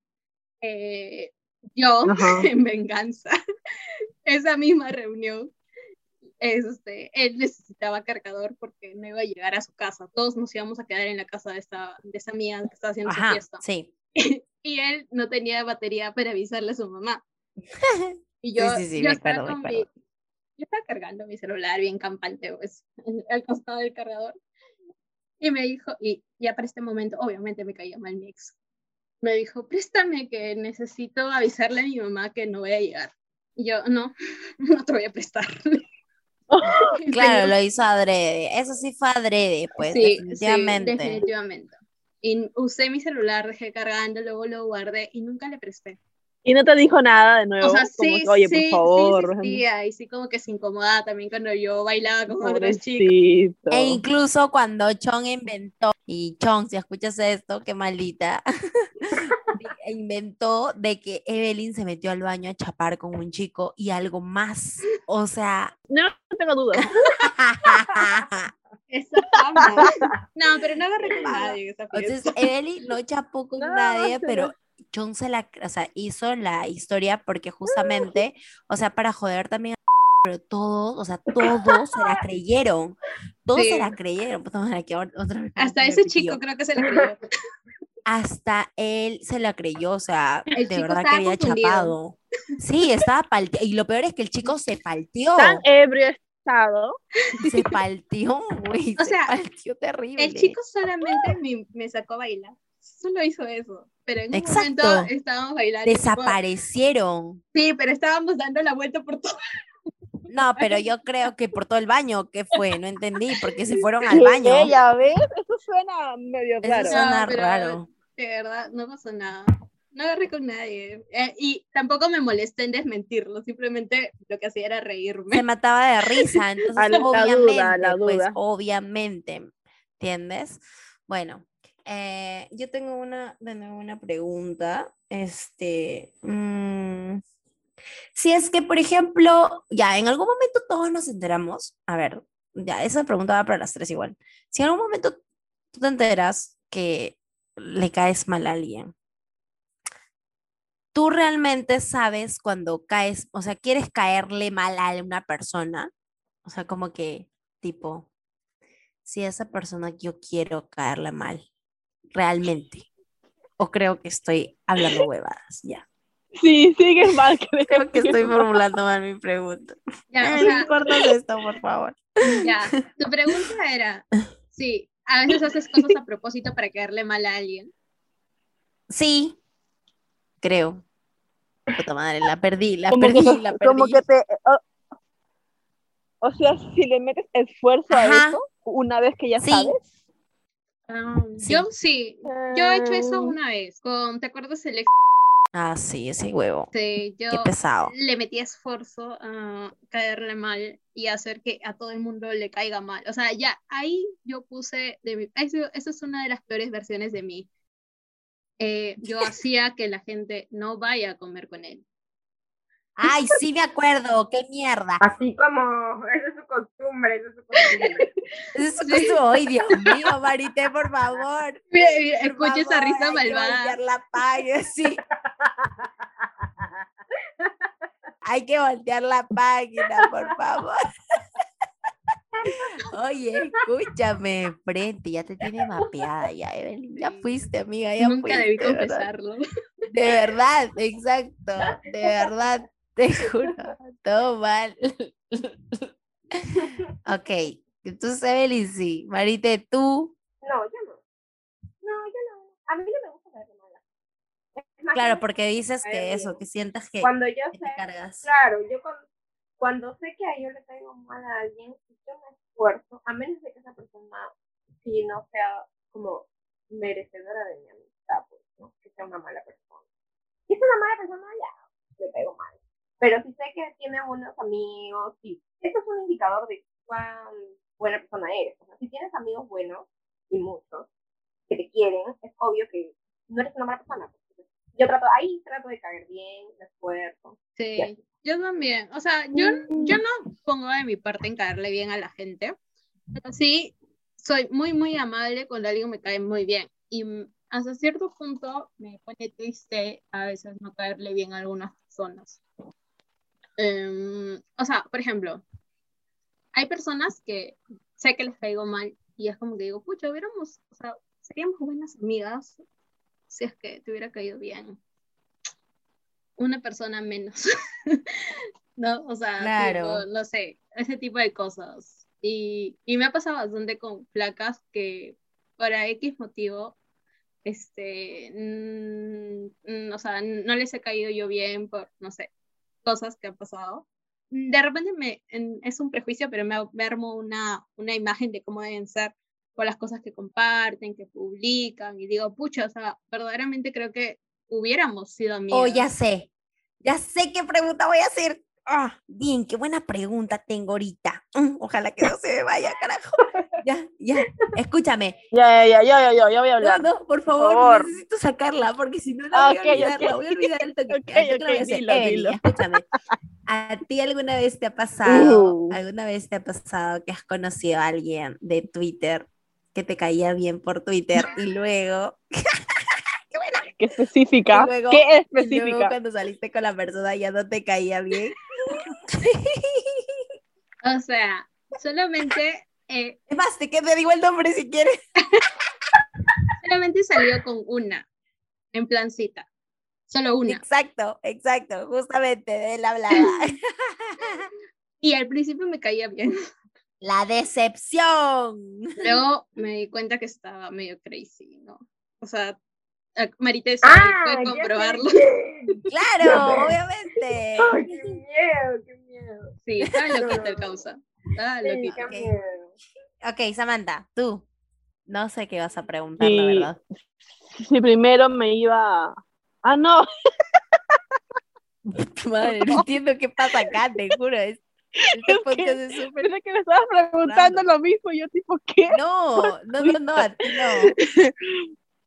Eh, yo, Ajá. en venganza, esa misma reunión, este, él necesitaba cargador porque no iba a llegar a su casa. Todos nos íbamos a quedar en la casa de esta, de esa amiga que estaba haciendo su Ajá, fiesta. sí. y él no tenía batería para avisarle a su mamá. Y yo, sí, sí, yo me estaba acuerdo, me con mi- acuerdo. yo estaba cargando mi celular bien campante, pues, al costado del cargador. Y me dijo, y ya para este momento, obviamente me caía mal mi ex. Me dijo, préstame que necesito avisarle a mi mamá que no voy a llegar. Y yo, no, no te voy a prestar. Claro, lo hizo adrede. Eso sí fue adrede, pues, Sí, sí, definitivamente. definitivamente. Y usé mi celular, dejé cargando, luego lo guardé y nunca le presté. Y no te dijo nada de nuevo. O sea, como sí, que, Oye, sí, por favor. sí, existía, y sí como que se incomodaba también cuando yo bailaba con otros chicos. E incluso cuando Chong inventó, y Chong, si escuchas esto, qué maldita, inventó de que Evelyn se metió al baño a chapar con un chico y algo más. O sea, No, no tengo dudas. Esa fama. No, pero no agarré con nadie esa entonces. Evelyn no chapó con No, nadie, pero Chong se la, o sea, hizo la historia porque justamente, o sea, para joder también a pero todos, o sea, todos se la creyeron. Todos se la creyeron. Otra vez Hasta ese chico creo que se le creyó. Hasta él se la creyó, o sea, El de verdad que había chapado. Sí, estaba palteado. Y lo peor es que el chico se palteó. Tan ebrio estado. Se palteó, güey. O se sea, palteó terrible. El chico solamente me, me sacó a bailar. Solo hizo eso. Pero en un Exacto. momento estábamos bailando. tipo, Desaparecieron. Sí, pero estábamos dando la vuelta por todo. No, pero yo creo que por todo el baño, ¿qué fue? No entendí, porque se fueron al baño. Ella, ¿ves? Eso suena medio Eso raro. suena pero- raro. De verdad, no pasó nada. No agarré con nadie. Eh, y tampoco me molesté en desmentirlo. Simplemente lo que hacía era reírme. Se mataba de risa, entonces la duda, obviamente, pues obviamente, ¿entiendes? Bueno, eh, yo tengo una, de nuevo una pregunta, este, mm, si es que, por ejemplo, ya, en algún momento todos nos enteramos, a ver, ya, esa pregunta va para las tres igual, si en algún momento tú te enteras que le caes mal a alguien, tú realmente sabes cuando caes, o sea, quieres caerle mal a una persona, o sea, como que, tipo, si esa persona yo quiero caerle mal, realmente, o creo que estoy hablando huevadas, ya. Sí, sigues mal. Creo, Creo que estoy formulando mal mi pregunta. Ya, o sea, esto, por favor. ya. Tu pregunta era, sí, a veces haces cosas a propósito para caerle mal a alguien. Sí, creo. Puta madre, la perdí, la como, que, perdí, la perdí. como que te... o- o sea, si le metes esfuerzo Ajá. a eso, una vez que ya Sí. sabes. Ah, Sí. Yo sí, yo he hecho eso Ah, una vez. Con, ¿Te acuerdas el ex? Ah, sí, ese huevo. Sí, yo Qué pesado. le metí esfuerzo a caerle mal y hacer que a todo el mundo le caiga mal. O sea, ya ahí yo puse de mi, eso, eso es una de las peores versiones de mí. Eh, yo hacía que la gente no vaya a comer con él. Ay, sí me acuerdo, qué mierda. Así como, esa es su costumbre, esa es su costumbre. Ay, Dios mío, Marité, por favor. Mira, mira, escucha esa risa hay que malvada. voltear la página, sí. Hay que voltear la página, por favor. Oye, escúchame, frente, ya te tiene mapeada, ya, Evelyn, ya fuiste, amiga, ya Nunca debí confesarlo. De verdad, exacto, de verdad, te juro, todo mal. Ok, entonces Evelyn sí, Marite, tú, No, yo no. No, yo no. A mí no me gusta. Es más, claro, porque dices que eso, bien. que sientas que, cuando yo que sé, te cargas. claro, yo cuando, cuando sé que a yo le caigo mal a alguien, yo me esfuerzo, a menos de que esa persona sí no sea como merecedora de mi amistad, pues, ¿no? Que sea una mala persona. Si es una mala persona, ya, le caigo mal. Pero si sé que tiene buenos amigos, sí, eso es un indicador de cuán buena persona eres. O sea, si tienes amigos buenos, y muchos, que te quieren, es obvio que no eres una mala persona. pues. Yo trato, ahí trato de caer bien, me esfuerzo. y. Sí, yo también. O sea, yo, yo no pongo de mi parte en caerle bien a la gente, pero sí soy muy, muy amable cuando alguien me cae muy bien. Y mm, hasta cierto punto me pone triste a veces no caerle bien a algunas personas. Em, o sea, por ejemplo, hay personas que sé que les caigo mal y es como que digo, pucha, hubiéramos, o sea, seríamos buenas amigas si es que te hubiera caído bien una persona menos. ¿No? O sea, Claro. tipo, no sé, ese tipo de cosas. Y, y me ha pasado bastante con placas que por X motivo, este, mm, mm, o sea, no les he caído yo bien por, no sé, cosas que han pasado. De repente me, en- es un prejuicio, pero me, me armo una, una imagen de cómo deben ser por las cosas que comparten, que publican, y digo, pucha, o sea, verdaderamente creo que hubiéramos sido amigas. Oh, ya sé. Ya sé qué pregunta voy a hacer. Ah, bien, qué buena pregunta tengo ahorita. Mm, ojalá que no se me vaya, carajo. Ya, ya. Escúchame. Ya, ya, ya, ya, ya, voy a No, hablar. no, por favor, favor. necesito sacarla, porque si no la voy a olvidar, la voy a olvidar al toque, dilo, dilo. escúchame. ¿A ti alguna vez te ha pasado, Uh. alguna vez te ha pasado que has conocido a alguien de Twitter que te caía bien por Twitter y luego, Qué específica. Luego- Qué y luego específica. cuando saliste con la persona ya no te caía bien? O sea, solamente, eh, Es más, te, que te digo el nombre si quieres. solamente salió con una, en plan cita. Solo una. Exacto, exacto, justamente de él hablaba. Y al principio me caía bien. La decepción. Luego me di cuenta que estaba medio crazy, ¿no? O sea, a- Marites Ah, puede comprobarlo. Claro, obviamente. Ay, qué miedo, qué miedo. Sí, estaba loquita el causa. Estaba Sí, loquita. qué Ok. miedo. Ok, Samantha, tú. No sé qué vas a preguntar, la verdad. Si primero me iba. Ah, no. Madre, no entiendo qué pasa acá, te juro. es- este Es que- es súper. Pensé que me estabas preguntando lo mismo. Yo, tipo, ¿qué? No, no, no, no, a ti no.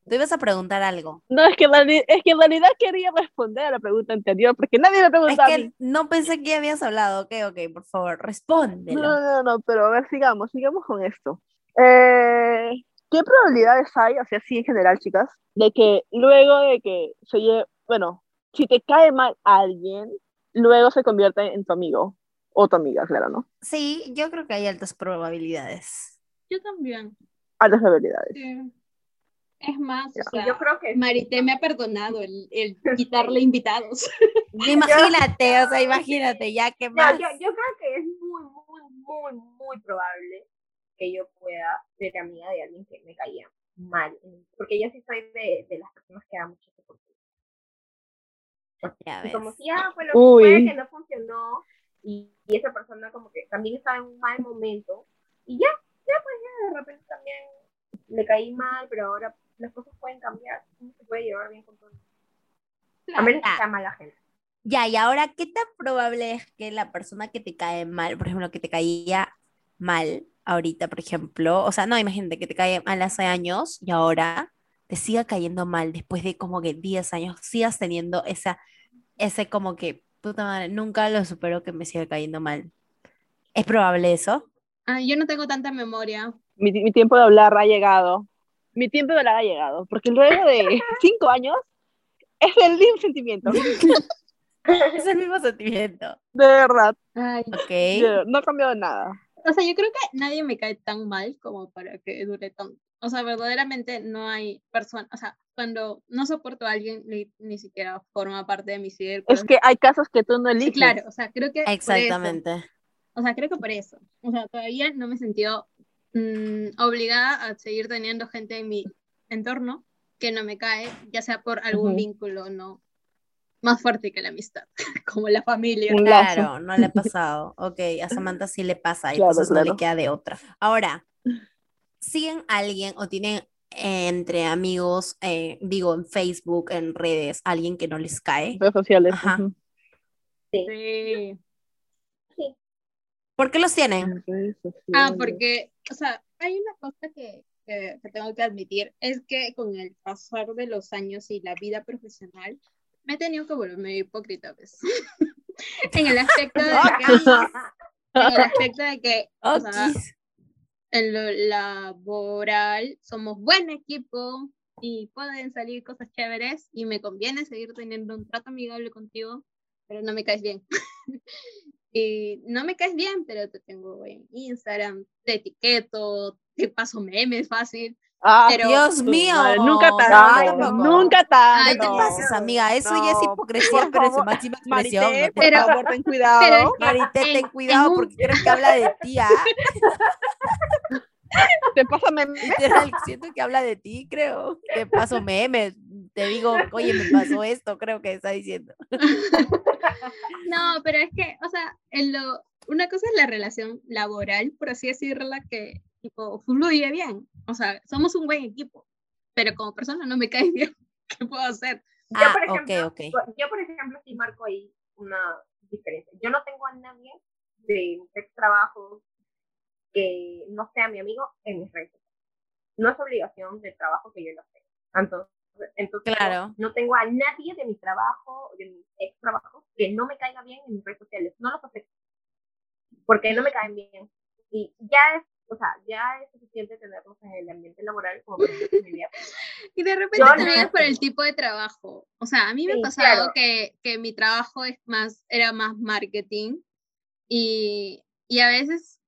Tú ibas a preguntar algo. No, es que, es que en realidad quería responder a la pregunta anterior porque nadie me Es preguntó a mí. que no pensé que habías hablado. Ok, ok, por favor, respóndelo. No, no, no, pero a ver, sigamos, sigamos con esto. Eh, ¿Qué probabilidades hay, o sea, sí en general, chicas, de que luego de que se lleve, bueno, si te cae mal alguien, luego se convierte en tu amigo o tu amiga, claro, ¿no? Sí, yo creo que hay altas probabilidades. Yo también. Altas probabilidades. sí. Es más, o Y sea, yo creo que Marité me ha perdonado el, el quitarle invitados. Imagínate, o sea, imagínate, ya que más. yo, yo creo que es muy, muy, muy, muy probable que yo pueda ser amiga de alguien que me caía mal. Porque yo sí soy de, de las personas que. Ya Y ves. como si ya fue lo que Uy. fue, que no funcionó, y, y esa persona como que también estaba en un mal momento, y ya, ya pues ya de repente también le caí mal, pero ahora las cosas pueden cambiar, uno se puede llevar bien con todo. A menos que Ah. sea mala gente. Ya, y ahora, ¿qué tan probable es que la persona que te cae mal, por ejemplo, que te caía mal ahorita, por ejemplo, o sea, no, imagínate que te cae mal hace años y ahora te siga cayendo mal después de como que 10 años, sigas teniendo esa, ese como que, puta madre, nunca lo supero que me siga cayendo mal. ¿Es probable eso? Ah, yo no tengo tanta memoria. Mi, mi tiempo de hablar ha llegado. Mi tiempo de hablar ha llegado, porque luego de cinco años es el mismo sentimiento, Es el mismo sentimiento. de verdad. Ay, Ok. Yo- no ha cambiado nada. o sea, yo creo que nadie me cae tan mal como para que dure tanto. O sea, verdaderamente no hay persona, o sea, cuando no soporto a alguien, ni, ni siquiera forma parte de mi círculo. Es que hay casos que tú no Sí, eliges. claro, o sea, creo que por eso. Exactamente. O sea, creo que por eso. O sea, todavía no me he sentido mm, obligada a seguir teniendo gente en mi entorno que no me cae, ya sea por algún Ujú. vínculo no más fuerte que la amistad, como la familia. Claro, no le ha pasado. Ok, a Samantha sí le pasa, y Claro, entonces no le claro. queda de otra. Ahora, ¿siguen a alguien o tienen eh, entre amigos, eh, digo, en Facebook, en redes, alguien que no les cae? Redes sociales. Ajá. ujú. Sí. ¿Por qué los tienen? Ah, porque, o sea, hay una cosa que, que- que tengo que admitir, es que con el pasar de los años y la vida profesional, me he tenido que volverme hipócrita, pues. en el aspecto de que, en el aspecto de que, o sea, en lo laboral somos buen equipo y pueden salir cosas chéveres y me conviene seguir teniendo un trato amigable contigo, pero no me caes bien. y no me caes bien, pero te tengo en Instagram, te etiqueto, te paso memes fácil. Ah, Pero- Dios mío. madre, Nunca no, tanto. tampoco. nunca tanto. Ay, ¿Qué te no. pasas, amiga? Eso ya es No, hipocresía, pero favor, máxima expresión. Marité, no te por Pero- favor, ten cuidado. pero es que- Marité, en- ten en cuidado un- porque creo que habla de ti, ¿ah? Te pasa meme. Literal, siento que habla de ti, creo. Te paso memes, te digo, oye, me pasó esto, creo que está diciendo. No, pero es que, o sea, en lo, una cosa es la relación laboral, por así decirla, que tipo fluye bien. O sea, somos un buen equipo, pero como persona no me cae bien. ¿Qué puedo hacer? Yo, Ah, por ok, ejemplo, ok. yo, por ejemplo, sí marco ahí una diferencia. Yo no tengo a nadie de mis trabajo que no sea mi amigo en mis redes. sociales. No es obligación de trabajo que yo lo tenga. Entonces, entonces Claro. no tengo a nadie de mi trabajo, de mi ex trabajo, que no me caiga bien en mis redes sociales. No los acepto. Porque no me caen bien. Y ya es, o sea, ya es suficiente tenerlos en el ambiente laboral como. Y de repente Yo también no es por el tipo de trabajo. O sea, a mí me ha Sí, pasado claro. que, que mi trabajo es más, era más marketing y, y a veces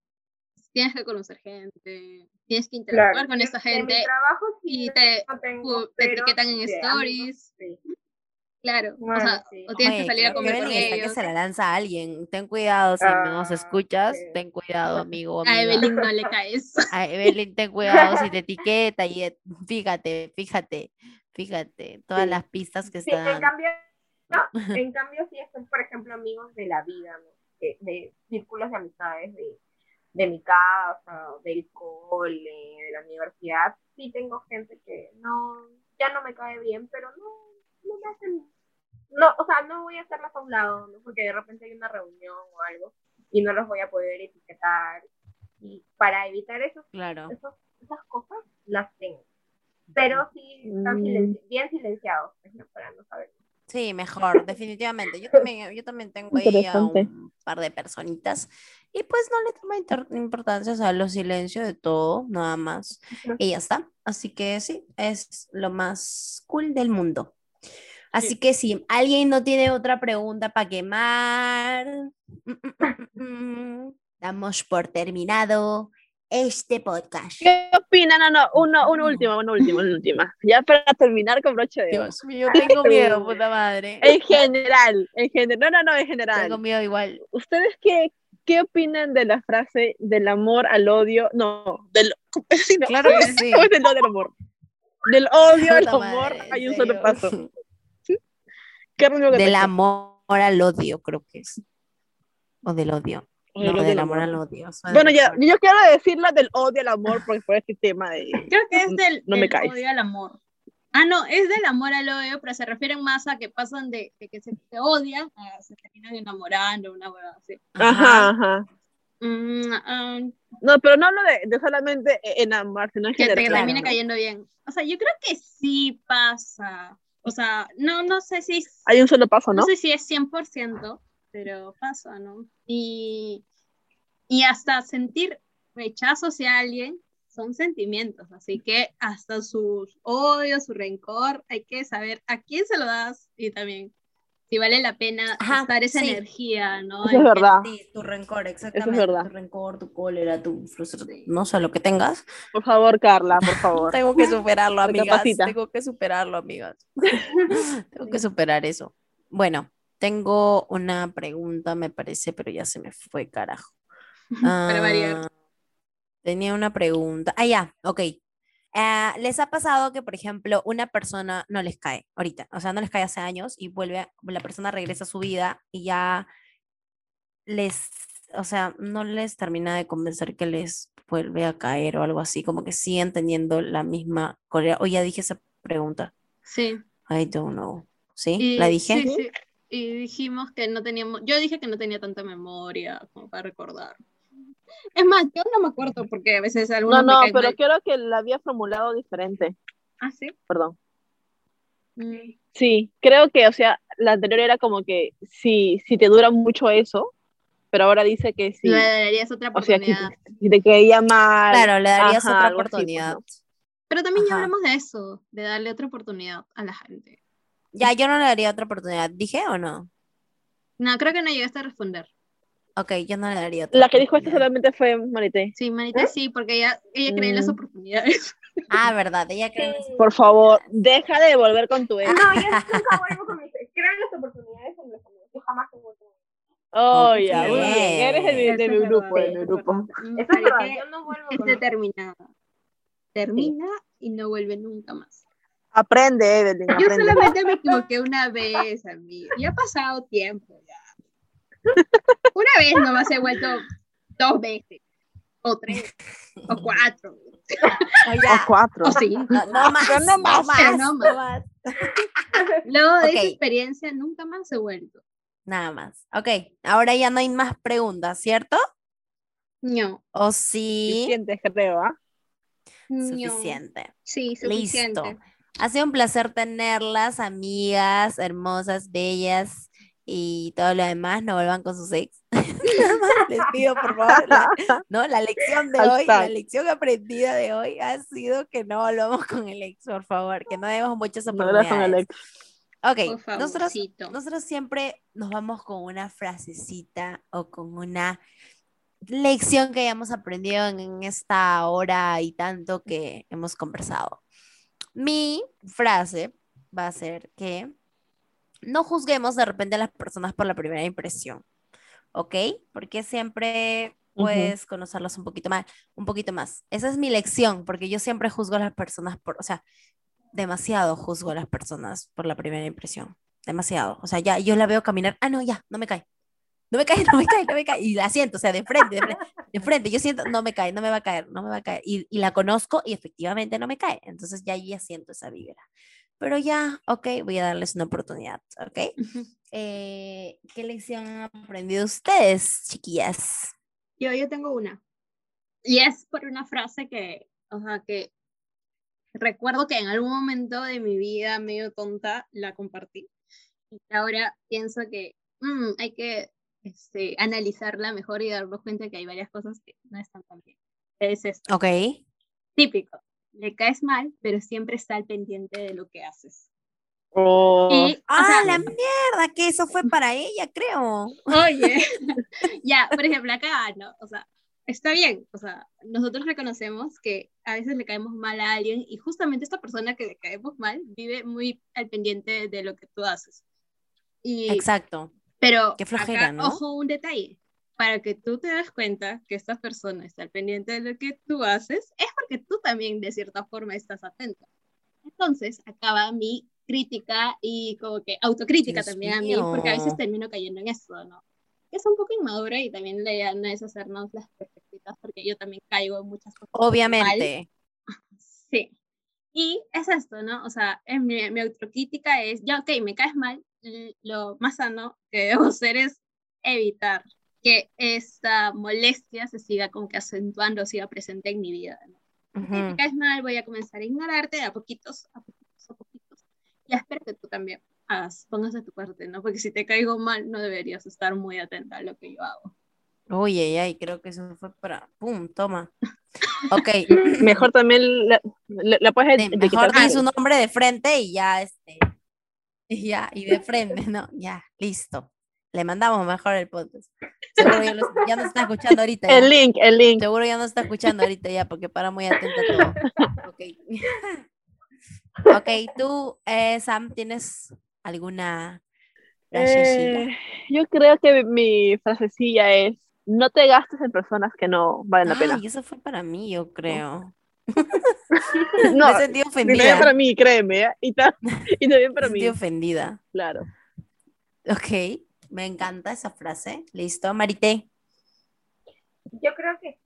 tienes que conocer gente, tienes que interactuar Claro, con mi gente, trabajo sí y te- no tengo, pu- te etiquetan en stories. sí. claro. Bueno, o sea, sí. o tienes Oye, que salir a comer con Evelyn está que ellos. se la lanza a alguien. Ten cuidado si nos Ah, escuchas. sí. Ten cuidado, amigo. A. Evelyn no le caes. A Evelyn, ten cuidado si te etiqueta y et- fíjate, fíjate, fíjate, todas Sí. las pistas que Sí, en están. cambio, no, en cambio sí son, por ejemplo, amigos de la vida, ¿no? de, de círculos de amistades de, de mi casa, del cole, de la universidad. Sí tengo gente que no, ya no me cae bien, pero no, no me hacen, no, o sea, no voy a hacerlas a un lado, ¿no? porque de repente hay una reunión o algo y no los voy a poder etiquetar. Y para evitar esos Claro. esos- esas cosas las tengo. Pero sí están Mm. silenci- bien silenciados, ¿no? para no saber. Sí, mejor, definitivamente. Yo también, yo también tengo ahí a un par de personitas y pues no le inter- importancia, o sea, lo silencio de todo, nada más. Y ya está. Así que sí, es lo más cool del mundo. Así que si alguien no tiene otra pregunta para quemar, mm, mm, mm, damos por terminado este podcast. ¿Qué opinan? No, no, uno, una última, una última, una última. Ya para terminar con broche de oro. Dios mío, tengo miedo, puta madre. En general, en general, no, no, no, en general. Tengo miedo igual. ¿Ustedes qué, qué opinan de la frase del amor al odio? No, del, sí, no, Claro que sí. ¿cómo es del odio al amor? Del odio al amor madre, hay un solo paso. ¿Qué rumbo que Del tengo? amor al odio, creo que es. O del odio. Del No, del al amor amor. al odio. suena Bueno, ya, yo quiero decirla del odio al amor porque fue este tema de... Creo que es del, No me del caes. odio al amor. Ah, no, es del amor al odio, pero se refieren más a que pasan de, de que se, se odian a se terminan enamorando, una hueá así. Ajá, ajá. Mm, ah, No, pero no hablo de, de solamente enamorarse, no en que te general. termine Claro. cayendo bien. O sea, yo creo que sí pasa. O sea, no, no sé si Hay un solo paso, no ¿no? sé si es 100%, pero pasa, ¿no? Y, y hasta sentir rechazo hacia alguien son sentimientos, así que hasta sus odios, su rencor, hay que saber a quién se lo das y también si vale la pena Ajá, gastar esa sí. energía, ¿no? Eso es verdad. Sí, tu rencor, exactamente. verdad. Tu rencor, tu cólera, tu frustración, no sé lo que tengas. Por favor, Carla, por favor. Tengo que superarlo, amigas. Tengo que superarlo, amigas. tengo que superar eso. Bueno, tengo una pregunta, me parece, pero ya se me fue, carajo. Para variar. Ah, Tenía una pregunta. Ah, ya, ok. Ah, ¿Les ha pasado que, por ejemplo, una persona no les cae ahorita? O sea, no les cae hace años y vuelve, a- la persona regresa a su vida y ya les, o sea, no les termina de convencer que les vuelve a caer o algo así, como que siguen teniendo la misma Corea. O ya dije esa pregunta. Sí. I don't know. ¿Sí? Y, ¿La dije? sí, sí. Y dijimos que no teníamos, yo dije que no tenía tanta memoria como para recordar. Es más, yo no me acuerdo porque a veces No, algunos no, caen pero mal. creo que la había formulado diferente. Ah, sí. Perdón. Mm. Sí, creo que, o sea, la anterior era como que si, si te dura mucho eso, pero ahora dice que si, Le darías otra o sea, que oportunidad. si te mal. Claro, le darías Ajá, otra así, pues, oportunidad. ¿no? Pero también ya hablamos de eso, de darle otra oportunidad a la gente. Ya, yo no le daría otra oportunidad. ¿Dije o no? No, creo que no llegaste a responder. Ok, yo no le daría otra La que dijo esto solamente fue Marité. Sí, Manita, sí, porque ella, ella cree en las Mm. oportunidades. Ah, verdad, ella cree en las Por favor, deja de volver con tu ex. No, yo nunca vuelvo con mis Creo en las oportunidades en los amigos. Yo jamás he vuelto. Oh, ya. Eres de mi, de mi es grupo, de mi es grupo. Mm, Eso es Marité verdad, yo no vuelvo es determinada. Termina y no vuelve nunca más. Aprende, Evelyn, Yo aprende. solamente me equivoqué una vez, amiga. Ya ha pasado tiempo ya. Una vez nomás he vuelto dos veces. O tres. O cuatro. O O ya, cuatro. O cinco. no, no más, no no más, no más. Luego de esa experiencia nunca más he vuelto. Nada más. Ok, ahora ya no hay más preguntas, ¿cierto? No, ¿O sí? Suficiente, creo, ¿ah? no. Suficiente. Sí, suficiente. Listo. Ha sido un placer tenerlas, amigas, hermosas, bellas y todo lo demás. No vuelvan con sus ex. Les pido, por favor. la- no, la lección de hoy, la lección aprendida de hoy ha sido que no volvamos con el ex, por favor, que no demos muchas No oportunidades. era con el ex. Ok, nosotros siempre nos vamos con una frasecita o con una lección que hayamos aprendido en, en esta hora y tanto que hemos conversado. Mi frase va a ser que no juzguemos de repente a las personas por la primera impresión, ¿ok? Porque siempre puedes conocerlos un poquito más, un poquito más. Esa es mi lección, porque yo siempre juzgo a las personas por, o sea, demasiado juzgo a las personas por la primera impresión. Demasiado. O sea, ya yo la veo caminar. Ah, no, ya, no me cae. No me cae, no me cae, no me cae. Y la siento, o sea, de frente, de frente, de frente. Yo siento, no me cae, no me va a caer, no me va a caer. Y, y la conozco y efectivamente no me cae. Entonces ya, ya siento esa vibra. Pero ya, ok, voy a darles una oportunidad, ¿ok? Eh, ¿Qué lección han aprendido ustedes, chiquillas? Yo, yo tengo una. Y es por una frase que, o sea, que recuerdo que en algún momento de mi vida medio tonta la compartí. Y ahora pienso que mm, hay que este, analizarla mejor y darnos cuenta que hay varias cosas que no están tan bien. Es esto, Ok. típico. Le caes mal, pero siempre está al pendiente de lo que haces. Oh, Y, o Ah, sea, la mierda, que eso fue para ella, creo. Oye, ya, por ejemplo, acá, ¿no? O sea, está bien, o sea, nosotros reconocemos que a veces le caemos mal a alguien y justamente esta persona que le caemos mal vive muy al pendiente de lo que tú haces. Y, Exacto. Pero Qué flojera, acá, ¿no? ojo, un detalle. Para que tú te des cuenta que esta persona está al pendiente de lo que tú haces, es porque tú también de cierta forma estás atento. Entonces, acaba mi crítica y como que autocrítica Dios también a mí, porque a veces mío. termino cayendo en eso, ¿no? Es un poco inmadura y también idea no es hacernos las perfectitas, porque yo también caigo en muchas cosas. mal. Obviamente. Sí. Y es esto, ¿no? O sea, mi, mi autocrítica es, ya, ok, me caes mal, lo más sano que debo hacer es evitar que esta molestia se siga como que acentuando, siga presente en mi vida, ¿no? Ok, me Ujú. caes mal, voy a comenzar a ignorarte a poquitos, a poquitos, a poquitos. Y espero que tú también hagas, pongas de tu parte, ¿no? Porque si te caigo mal, no deberías estar muy atenta a lo que yo hago. Uy, ay, ay, creo que eso fue para. ¡Pum! Toma. Ok. mejor también la, la, la puedes de- etiquetar mejor di su nombre de frente y ya, este. Y ya, y de frente, ¿no? Ya, listo. Le mandamos mejor el podcast. Seguro ya, lo- ya nos está escuchando ahorita. ya. El link, el link. Seguro ya no está escuchando ahorita ya, porque para muy atento a todo. Ok. Ok, tú, eh, Sam, ¿tienes alguna frasecilla? Eh, yo creo que mi frasecilla es no te gastes en personas que no valen la pena. Ay, eso fue para mí, yo creo. No, Me he sentido y también ofendida. para mí, créeme, ¿eh? y, ta- y también Me para he mí, sentido ofendida. claro. Ok, me encanta esa frase. Listo, Marité. Yo creo que.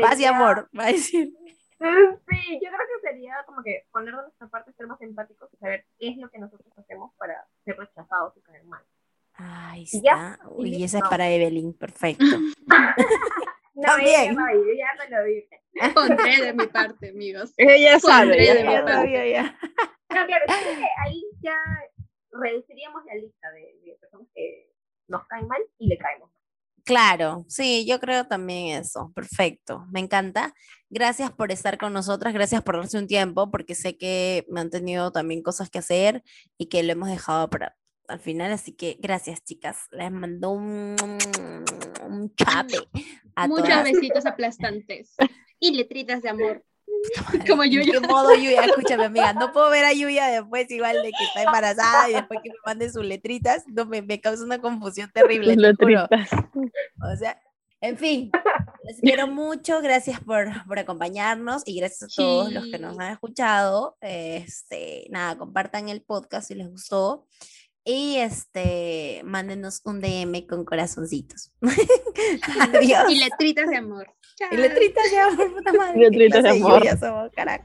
Paz y sería- amor, va a decir. Sí, yo creo que sería como que poner de nuestra parte, ser más empáticos y saber qué es lo que nosotros hacemos para ser rechazados y caer mal. Ahí Y ya, está. y Uy, esa es para Evelyn, perfecto. No, También. ella no, yo ya me lo dije. Pondré de mi parte, amigos. Ella sabe, ella de mi parte. ya. Pero claro, yo creo que ahí ya reduciríamos la lista de, de personas que nos caen mal y le caemos mal. Claro, sí, yo creo también eso. Perfecto, me encanta. Gracias por estar con nosotras, gracias por darse un tiempo, porque sé que me han tenido también cosas que hacer y que lo hemos dejado para al final, así que gracias, chicas. Les mando un, un chape a Muchos todas. besitos aplastantes y letritas de amor. Como ¿en Yuya. qué modo Yuya? Escúchame, amiga, no puedo ver a Yuya después igual de que está embarazada y después que me mande sus letritas, no, me, me causa una confusión terrible. Letritas. O sea, en fin, les quiero mucho, gracias por, por acompañarnos y gracias a todos los que nos Sí. han escuchado. Este, nada, compartan el podcast si les gustó. Y este, mándenos un DM con corazoncitos. Adiós. Y letritas de amor. Chao. Y letritas de amor, puta madre. ¿qué Letritas de amor. Somos, carajo?